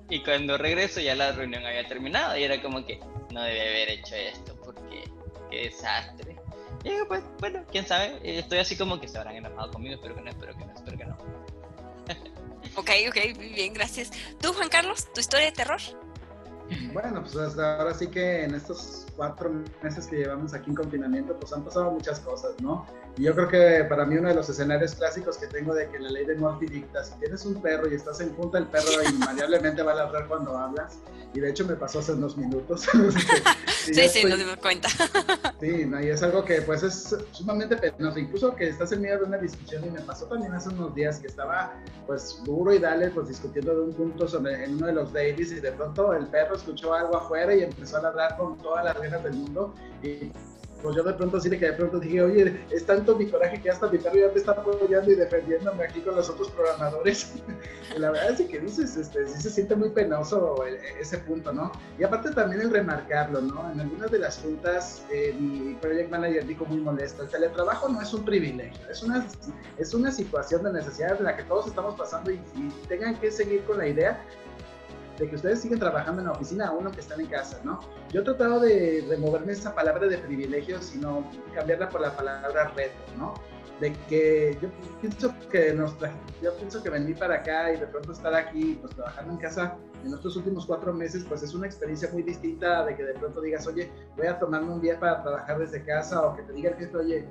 Y cuando regreso ya la reunión había terminado y era como que no debe haber hecho esto porque qué desastre y pues bueno quién sabe Eh, estoy así como que se habrán enojado conmigo espero que no espero que no espero que no Ok, ok, bien, gracias. ¿Tú, Juan Carlos, tu historia de terror? Bueno, pues hasta ahora sí que en estos cuatro meses que llevamos aquí en confinamiento, pues han pasado muchas cosas, ¿no? Y yo creo que para mí uno de los escenarios clásicos que tengo de que la ley de Murphy dicta, si tienes un perro y estás en junta, el perro *laughs* invariablemente va a ladrar cuando hablas. Y de hecho me pasó hace unos minutos. *laughs* Sí, *laughs* sí, estoy- nos dimos cuenta. Sí, no, y es algo que pues es sumamente penoso, incluso que estás en medio de una discusión y me pasó también hace unos días que estaba pues duro y dale pues discutiendo de un punto sobre en uno de los dailies y de pronto el perro escuchó algo afuera y empezó a ladrar con todas las ganas del mundo y pues yo de pronto así de que de pronto dije, oye, es tanto mi coraje que hasta mi perro ya te está apoyando y defendiéndome aquí con los otros programadores. *laughs* La verdad es que dices, este, sí se siente muy penoso el- ese punto, ¿no? Y aparte también el remarcarlo, ¿no? En algunas de las juntas, eh, mi project manager dijo muy molesto, el teletrabajo no es un privilegio, es una, es una situación de necesidad en la que todos estamos pasando y, y tengan que seguir con la idea de que ustedes siguen trabajando en la oficina aún aunque están en casa, ¿no? Yo he tratado de removerme esa palabra de privilegio, sino cambiarla por la palabra reto, ¿no? De que yo pienso que nos yo pienso que venir para acá y de pronto estar aquí, pues trabajando en casa en estos últimos cuatro meses, pues es una experiencia muy distinta de que de pronto digas, oye, voy a tomarme un día para trabajar desde casa, o que te diga el jefe, oye,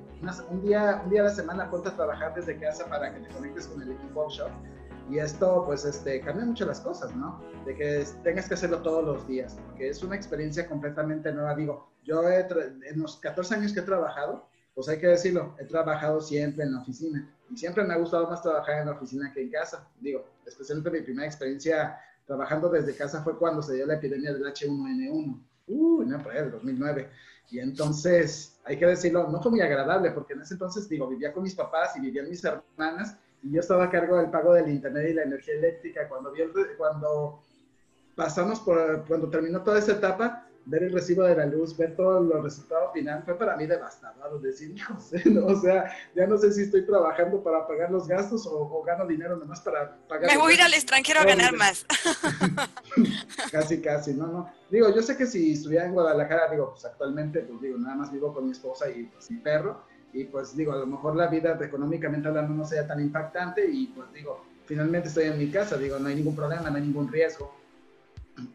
un, día, un día a la semana ponte a trabajar desde casa para que te conectes con el equipo offshore. Y esto, pues, este, cambia mucho las cosas, ¿no? De que tengas que hacerlo todos los días, porque es una experiencia completamente nueva. Digo, yo he en los 14 años que he trabajado, pues hay que decirlo, he trabajado siempre en la oficina. Y siempre me ha gustado más trabajar en la oficina que en casa. Digo, especialmente mi primera experiencia trabajando desde casa fue cuando se dio la epidemia del H1N1. Uh, ahí, el 2009. Y entonces, hay que decirlo, no fue muy agradable, porque en ese entonces, digo, vivía con mis papás y vivían mis hermanas, y yo estaba a cargo del pago del internet y la energía eléctrica. Cuando, vi el cuando pasamos por, cuando terminó toda esa etapa, ver el recibo de la luz, ver todos los resultados final, fue para mí devastador. Decir, *laughs* hijos, ¿no? o sea, ya no sé si estoy trabajando para pagar los gastos o, o gano dinero nomás para pagar Me voy a ir al extranjero a No, ganar más. *laughs* Casi, casi, no, no. Digo, yo sé que si estuviera en Guadalajara, digo, pues actualmente, pues digo, nada más vivo con mi esposa y pues mi perro, y pues digo, a lo mejor la vida económicamente hablando no sea tan impactante, y pues digo, finalmente estoy en mi casa, digo, no hay ningún problema, no hay ningún riesgo.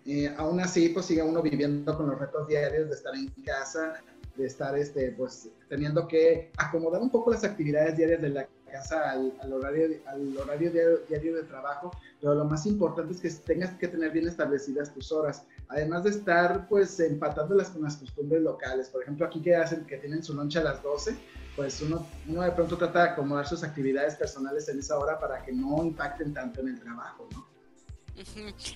Eh, aún así, pues sigue uno viviendo con los retos diarios de estar en casa, de estar este, pues, teniendo que acomodar un poco las actividades diarias de la casa al, horario, al horario diario, de trabajo, pero lo más importante es que tengas que tener bien establecidas tus horas, además de estar pues empatándolas con las costumbres locales. Por ejemplo, aquí que hacen que tienen su noche a las 12, pues uno, uno de pronto trata de acomodar sus actividades personales en esa hora para que no impacten tanto en el trabajo, ¿no?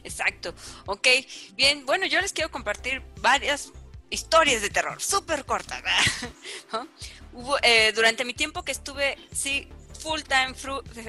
Exacto. Ok, bien, bueno, yo les quiero compartir varias historias de terror, súper cortas. *laughs* Hubo, eh, durante mi tiempo que estuve, sí, full time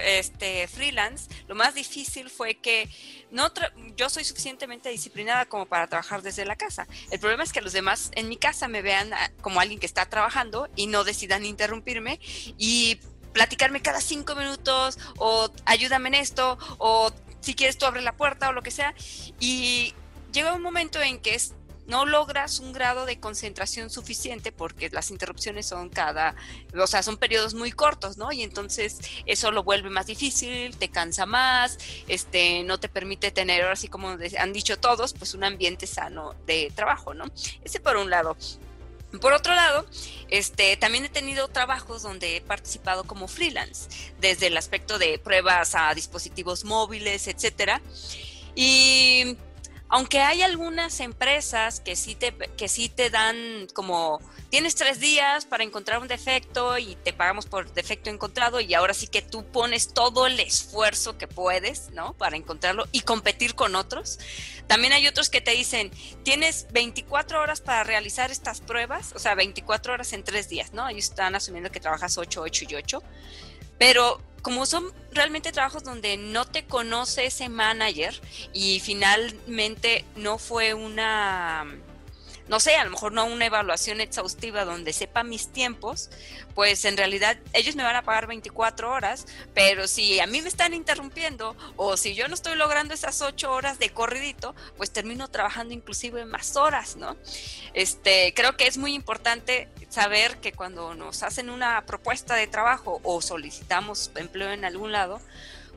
este, freelance, lo más difícil fue que no yo soy suficientemente disciplinada como para trabajar desde la casa. El problema es que los demás en mi casa me vean como alguien que está trabajando y no decidan interrumpirme y platicarme cada cinco minutos o ayúdame en esto o si quieres tú abre la puerta o lo que sea. Y llega un momento en que es no logras un grado de concentración suficiente porque las interrupciones son cada, o sea, son periodos muy cortos, ¿no? Y entonces eso lo vuelve más difícil, te cansa más, este, no te permite tener, ahora sí como han dicho todos, pues un ambiente sano de trabajo, ¿no? Ese por un lado. Por otro lado, este, también he tenido trabajos donde he participado como freelance, desde el aspecto de pruebas a dispositivos móviles, etcétera. Y aunque hay algunas empresas que sí te, que sí te dan como, tienes tres días para encontrar un defecto y te pagamos por defecto encontrado y ahora sí que tú pones todo el esfuerzo que puedes, ¿no? Para encontrarlo y competir con otros. También hay otros que te dicen, tienes 24 horas para realizar estas pruebas, o sea, 24 horas en tres días, ¿no? Ellos están asumiendo que trabajas 8, 8 y 8. Pero como son realmente trabajos donde no te conoce ese manager y finalmente no fue una no sé, a lo mejor no una evaluación exhaustiva donde sepa mis tiempos, pues en realidad ellos me van a pagar 24 horas, pero si a mí me están interrumpiendo o si yo no estoy logrando esas 8 horas de corridito, pues termino trabajando inclusive más horas, ¿no? Este, creo que es muy importante saber que cuando nos hacen una propuesta de trabajo o solicitamos empleo en algún lado,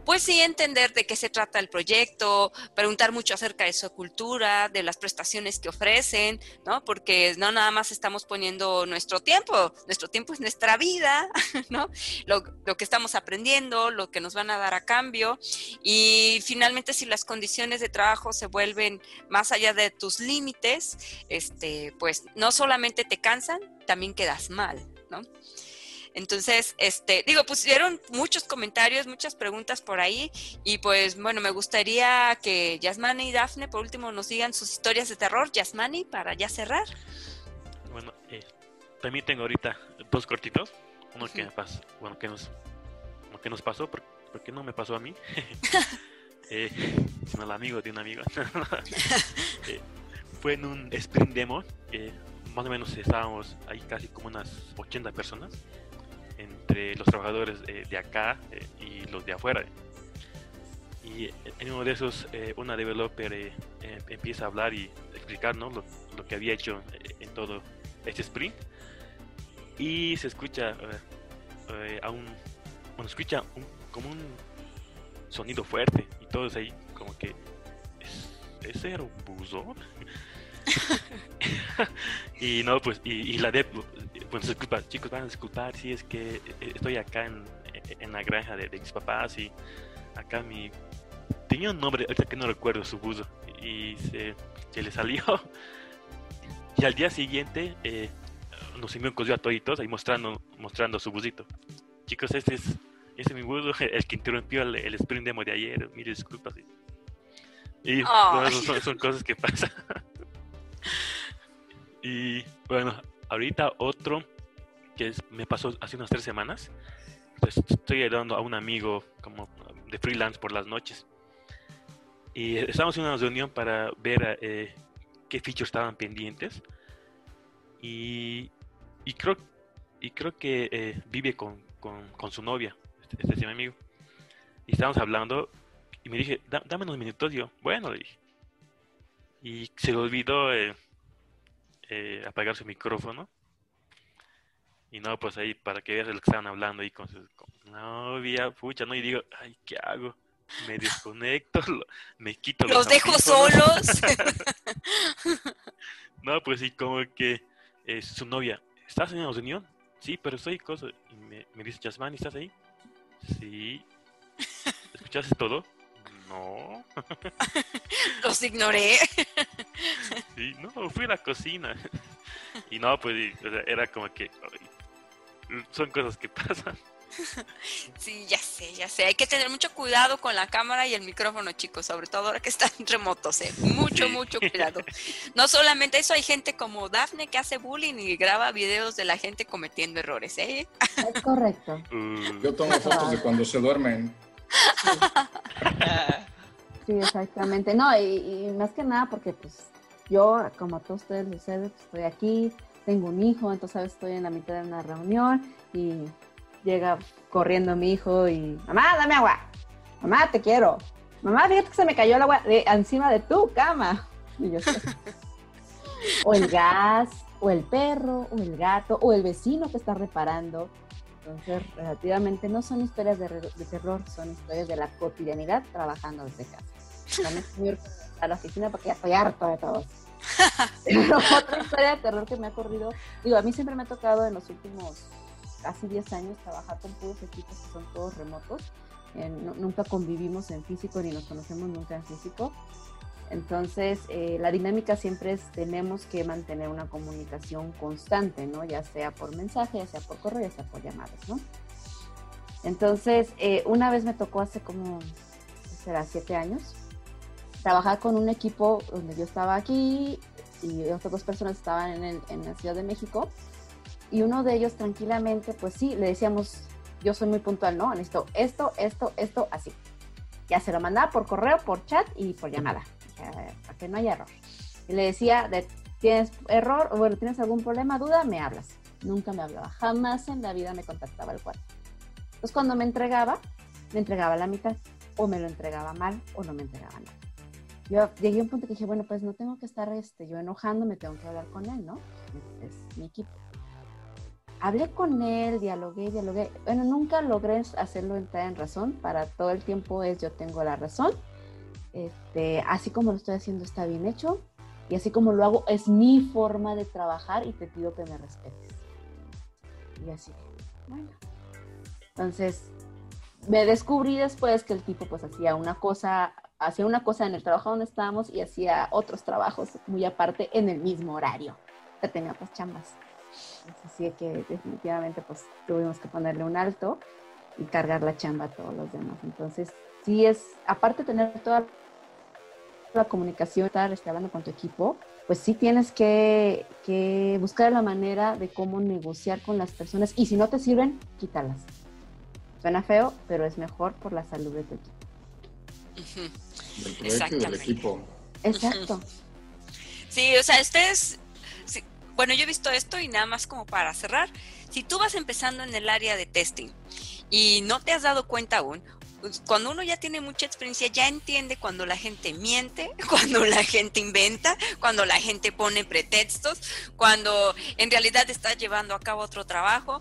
pues sí entender de qué se trata el proyecto, preguntar mucho acerca de su cultura, de las prestaciones que ofrecen, ¿no? Porque no nada más estamos poniendo nuestro tiempo, nuestro tiempo es nuestra vida, *laughs* ¿no? Lo, que estamos aprendiendo, lo que nos van a dar a cambio y finalmente si las condiciones de trabajo se vuelven más allá de tus límites, este, pues no solamente te cansan, también quedas mal, ¿no? Entonces, este, digo, pusieron muchos comentarios, muchas preguntas por ahí y pues bueno, me gustaría que Yasmani y Dafne por último nos digan sus historias de terror. Yasmani, para ya cerrar. Bueno, eh, también tengo ahorita dos cortitos. Uno que pasó, bueno, que nos, que nos pasó, porque no me pasó a mí, *laughs* *laughs* eh, sino al amigo de un amigo. *laughs* eh, fue en un sprint demo, más o menos estábamos ahí casi como unas 80 personas entre los trabajadores de acá eh, y los de afuera. Y en uno de esos, eh, una developer eh, empieza a hablar y explicar lo, lo, que había hecho en todo este sprint. Y se escucha a un, bueno, escucha como un sonido fuerte y todos ahí como que, ¿ese era un buzo? y no, pues, y, la de, pues disculpa, chicos, van a disculpar si es que eh, estoy acá en, en la granja de, mis papás y acá mi. Tenía un nombre, ahorita que no recuerdo su buzo, y se, se le salió. *laughs* Y al día siguiente eh, nos envió un a toditos ahí mostrando, mostrando su buzito. Chicos, este es, este es mi buzo, *laughs* el que interrumpió el, el sprint demo de ayer. Mire, disculpas. Y son, son, cosas que pasan. *laughs* y bueno, ahorita otro que me pasó hace unas tres semanas. Pues, estoy ayudando a un amigo como de freelance por las noches. Y estamos en una reunión para ver eh, qué features estaban pendientes. Y, y, creo, y creo que eh, vive con, con, su novia, este, este, es mi amigo. Y estábamos hablando y me dije, dame unos minutos. yo, bueno, le dije y se le olvidó eh, eh, apagar su micrófono. Y no, pues ahí para que veas lo que estaban hablando ahí con su novia, pucha, ¿no? Y digo, ay, ¿qué hago? Me desconecto, *laughs* me quito los, dejo solos. *laughs* no, pues sí, como que eh, su novia, ¿estás en la reunión? Sí, pero estoy cosa. Y me, me dice, Yasmani, ¿estás ahí? Sí. *laughs* ¿Escuchaste todo? No. *laughs* Los ignoré. *laughs* Sí, no, fui a la cocina. Y no, pues y, o sea, era como que ay, son cosas que pasan. *laughs* Sí, ya sé, ya sé. Hay que tener mucho cuidado con la cámara y el micrófono, chicos, sobre todo ahora que están remotos, ¿eh? Mucho, Sí. mucho cuidado. No solamente eso, hay gente como Dafne que hace bullying y graba videos de la gente cometiendo errores, ¿eh? Es correcto. Uh, Yo tomo fotos de cuando se duermen. *laughs* Sí, exactamente. No, y, más que nada porque pues yo, como a todos ustedes les sucede, pues, estoy aquí, tengo un hijo, entonces veces estoy en la mitad de una reunión y llega corriendo mi hijo y, mamá, dame agua, mamá, te quiero, mamá, fíjate que se me cayó el agua de, encima de tu cama. Y yo, "Sí". o el gas, o el perro, o el gato, o el vecino que está reparando. Entonces, relativamente no son historias de, de terror, son historias de la cotidianidad trabajando desde casa. También estoy *laughs* a la oficina porque ya estoy harto de todos. *laughs* Pero otra historia de terror que me ha corrido, digo, a mí siempre me ha tocado en los últimos casi 10 años trabajar con puros equipos que son todos remotos. Eh, nu- nunca convivimos en físico ni nos conocemos nunca en físico. Entonces, eh, la dinámica siempre es tenemos que mantener una comunicación constante, ¿no? Ya sea por mensaje, ya sea por correo, ya sea por llamadas, ¿no? Entonces, eh, una vez me tocó hace como, ¿qué será? Siete años, trabajar con un equipo donde yo estaba aquí y otras dos personas estaban en la Ciudad de México. Y uno de ellos tranquilamente, pues sí, le decíamos, yo soy muy puntual, ¿no? Necesito esto, esto, esto, así. Ya se lo mandaba por correo, por chat y por llamada, eh, para que no haya error. Y le decía, de, ¿tienes error? O bueno, ¿tienes algún problema, duda? Me hablas. Nunca me hablaba, jamás en la vida me contactaba el cuarto. Entonces cuando me entregaba, me entregaba la mitad, o me lo entregaba mal, o no me entregaba nada. Yo llegué a un punto que dije, bueno, pues no tengo que estar este, yo enojando, me tengo que hablar con él, ¿no? Es, es mi equipo. Hablé con él, dialogué, dialogué. Bueno, nunca logré hacerlo entrar en razón. Para todo el tiempo es yo tengo la razón. Este, así como lo estoy haciendo está bien hecho. Y así como lo hago es mi forma de trabajar y te pido que me respetes. Y así, bueno. Entonces, me descubrí después que el tipo pues hacía una cosa, hacía una cosa en el trabajo donde estábamos y hacía otros trabajos muy aparte en el mismo horario. Que tenía otras chambas. Así que definitivamente pues tuvimos que ponerle un alto y cargar la chamba a todos los demás. Entonces, sí es, aparte de tener toda la comunicación, estar este, hablando con tu equipo, pues sí tienes que, que buscar la manera de cómo negociar con las personas y si no te sirven, quítalas. Suena feo, pero es mejor por la salud de tu equipo. Ujú. Del proyecto y del Exactamente. equipo. Exacto. Sí, o sea, ustedes, sí, bueno, yo he visto esto y nada más como para cerrar, si tú vas empezando en el área de testing y no te has dado cuenta aún, cuando uno ya tiene mucha experiencia, ya entiende cuando la gente miente, *laughs* cuando la gente inventa, cuando la gente pone pretextos, cuando en realidad está llevando a cabo otro trabajo.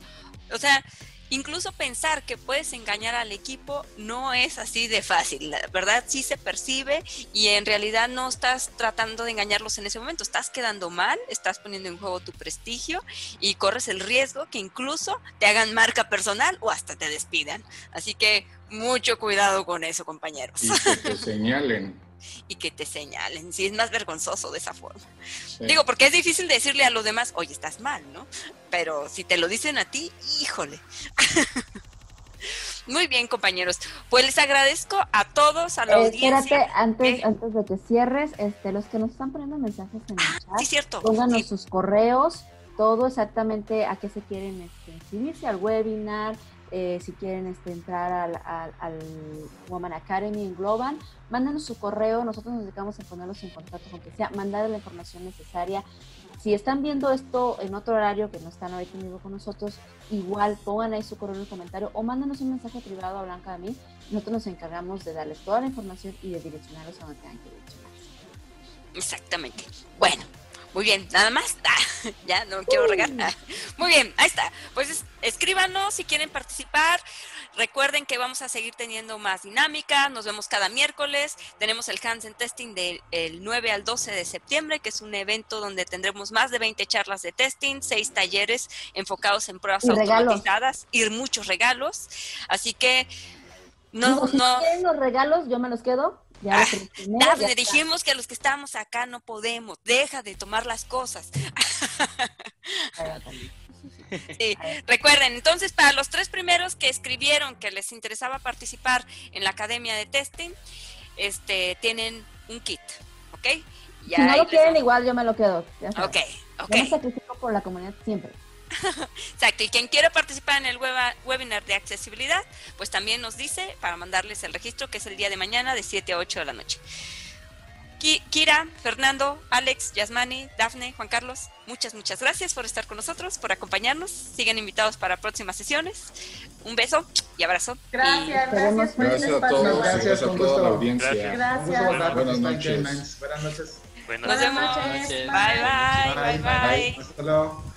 O sea, incluso pensar que puedes engañar al equipo no es así de fácil, la verdad sí se percibe y en realidad no estás tratando de engañarlos en ese momento, estás quedando mal, estás poniendo en juego tu prestigio y corres el riesgo que incluso te hagan marca personal o hasta te despidan. Así que mucho cuidado con eso, compañeros, Y que te señalen. Y que te señalen, si es más vergonzoso de esa forma. Sí. Digo, porque es difícil decirle a los demás, oye, estás mal, ¿no? Pero si te lo dicen a ti, híjole. *laughs* Muy bien, compañeros. Pues les agradezco a todos, a la Eh, audiencia. espérate, antes, ¿Qué? antes de que cierres, este, los que nos están poniendo mensajes en el Ah, chat, sí, cierto. pónganos Sí. sus correos, todo exactamente a qué se quieren este, inscribirse al webinar, eh, si quieren este, entrar al, al- Woman Academy en Global, mándanos su correo, nosotros nos dedicamos a ponerlos en contacto con que sea, mandar la información necesaria. Si están viendo esto en otro horario que no están ahorita con nosotros, igual pongan ahí su correo en el comentario o mándanos un mensaje privado a Blanca a mí. Nosotros nos encargamos de darles toda la información y de direccionarlos a donde tengan que direccionarse. Exactamente. Bueno, muy bien, nada más. *laughs* Ah, ya no quiero regar. Ah, muy bien, ahí está. Pues es- escríbanos si quieren participar. Recuerden que vamos a seguir teniendo más dinámica, nos vemos cada miércoles, tenemos el Hansen Testing del 9 al 12 de septiembre, que es un evento donde tendremos más de 20 charlas de testing, 6 talleres enfocados en pruebas Y regalos. automatizadas y muchos regalos. Así que no, Digo, si no, quieren los regalos, yo me los quedo. Ya Ah, ya dijimos que los que estamos acá no podemos, deja de tomar las cosas. *laughs* Sí, recuerden, entonces para los tres primeros que escribieron que les interesaba participar en la academia de testing, este, tienen un kit, ¿ok? Ya Si no lo les- quieren, igual yo me lo quedo. ya. Ok, ok. Yo me sacrifico por la comunidad siempre. *laughs* Exacto, y quien quiera participar en el weba- webinar de accesibilidad, pues también nos dice para mandarles el registro, que es el día de mañana de 7 a 8 de la noche. Ki- Kira, Fernando, Alex, Yasmani, Dafne, Juan Carlos, muchas, muchas gracias por estar con nosotros, por acompañarnos. Sigan invitados para próximas sesiones. Un beso y abrazo. Gracias, gracias por Gracias el a todos, Gracias, gracias a toda la audiencia. Gracias. Gracias. Buenas noches. Buenas noches. Buenas Nos noches. vemos. noches. Bye, bye, bye, bye. Hasta luego.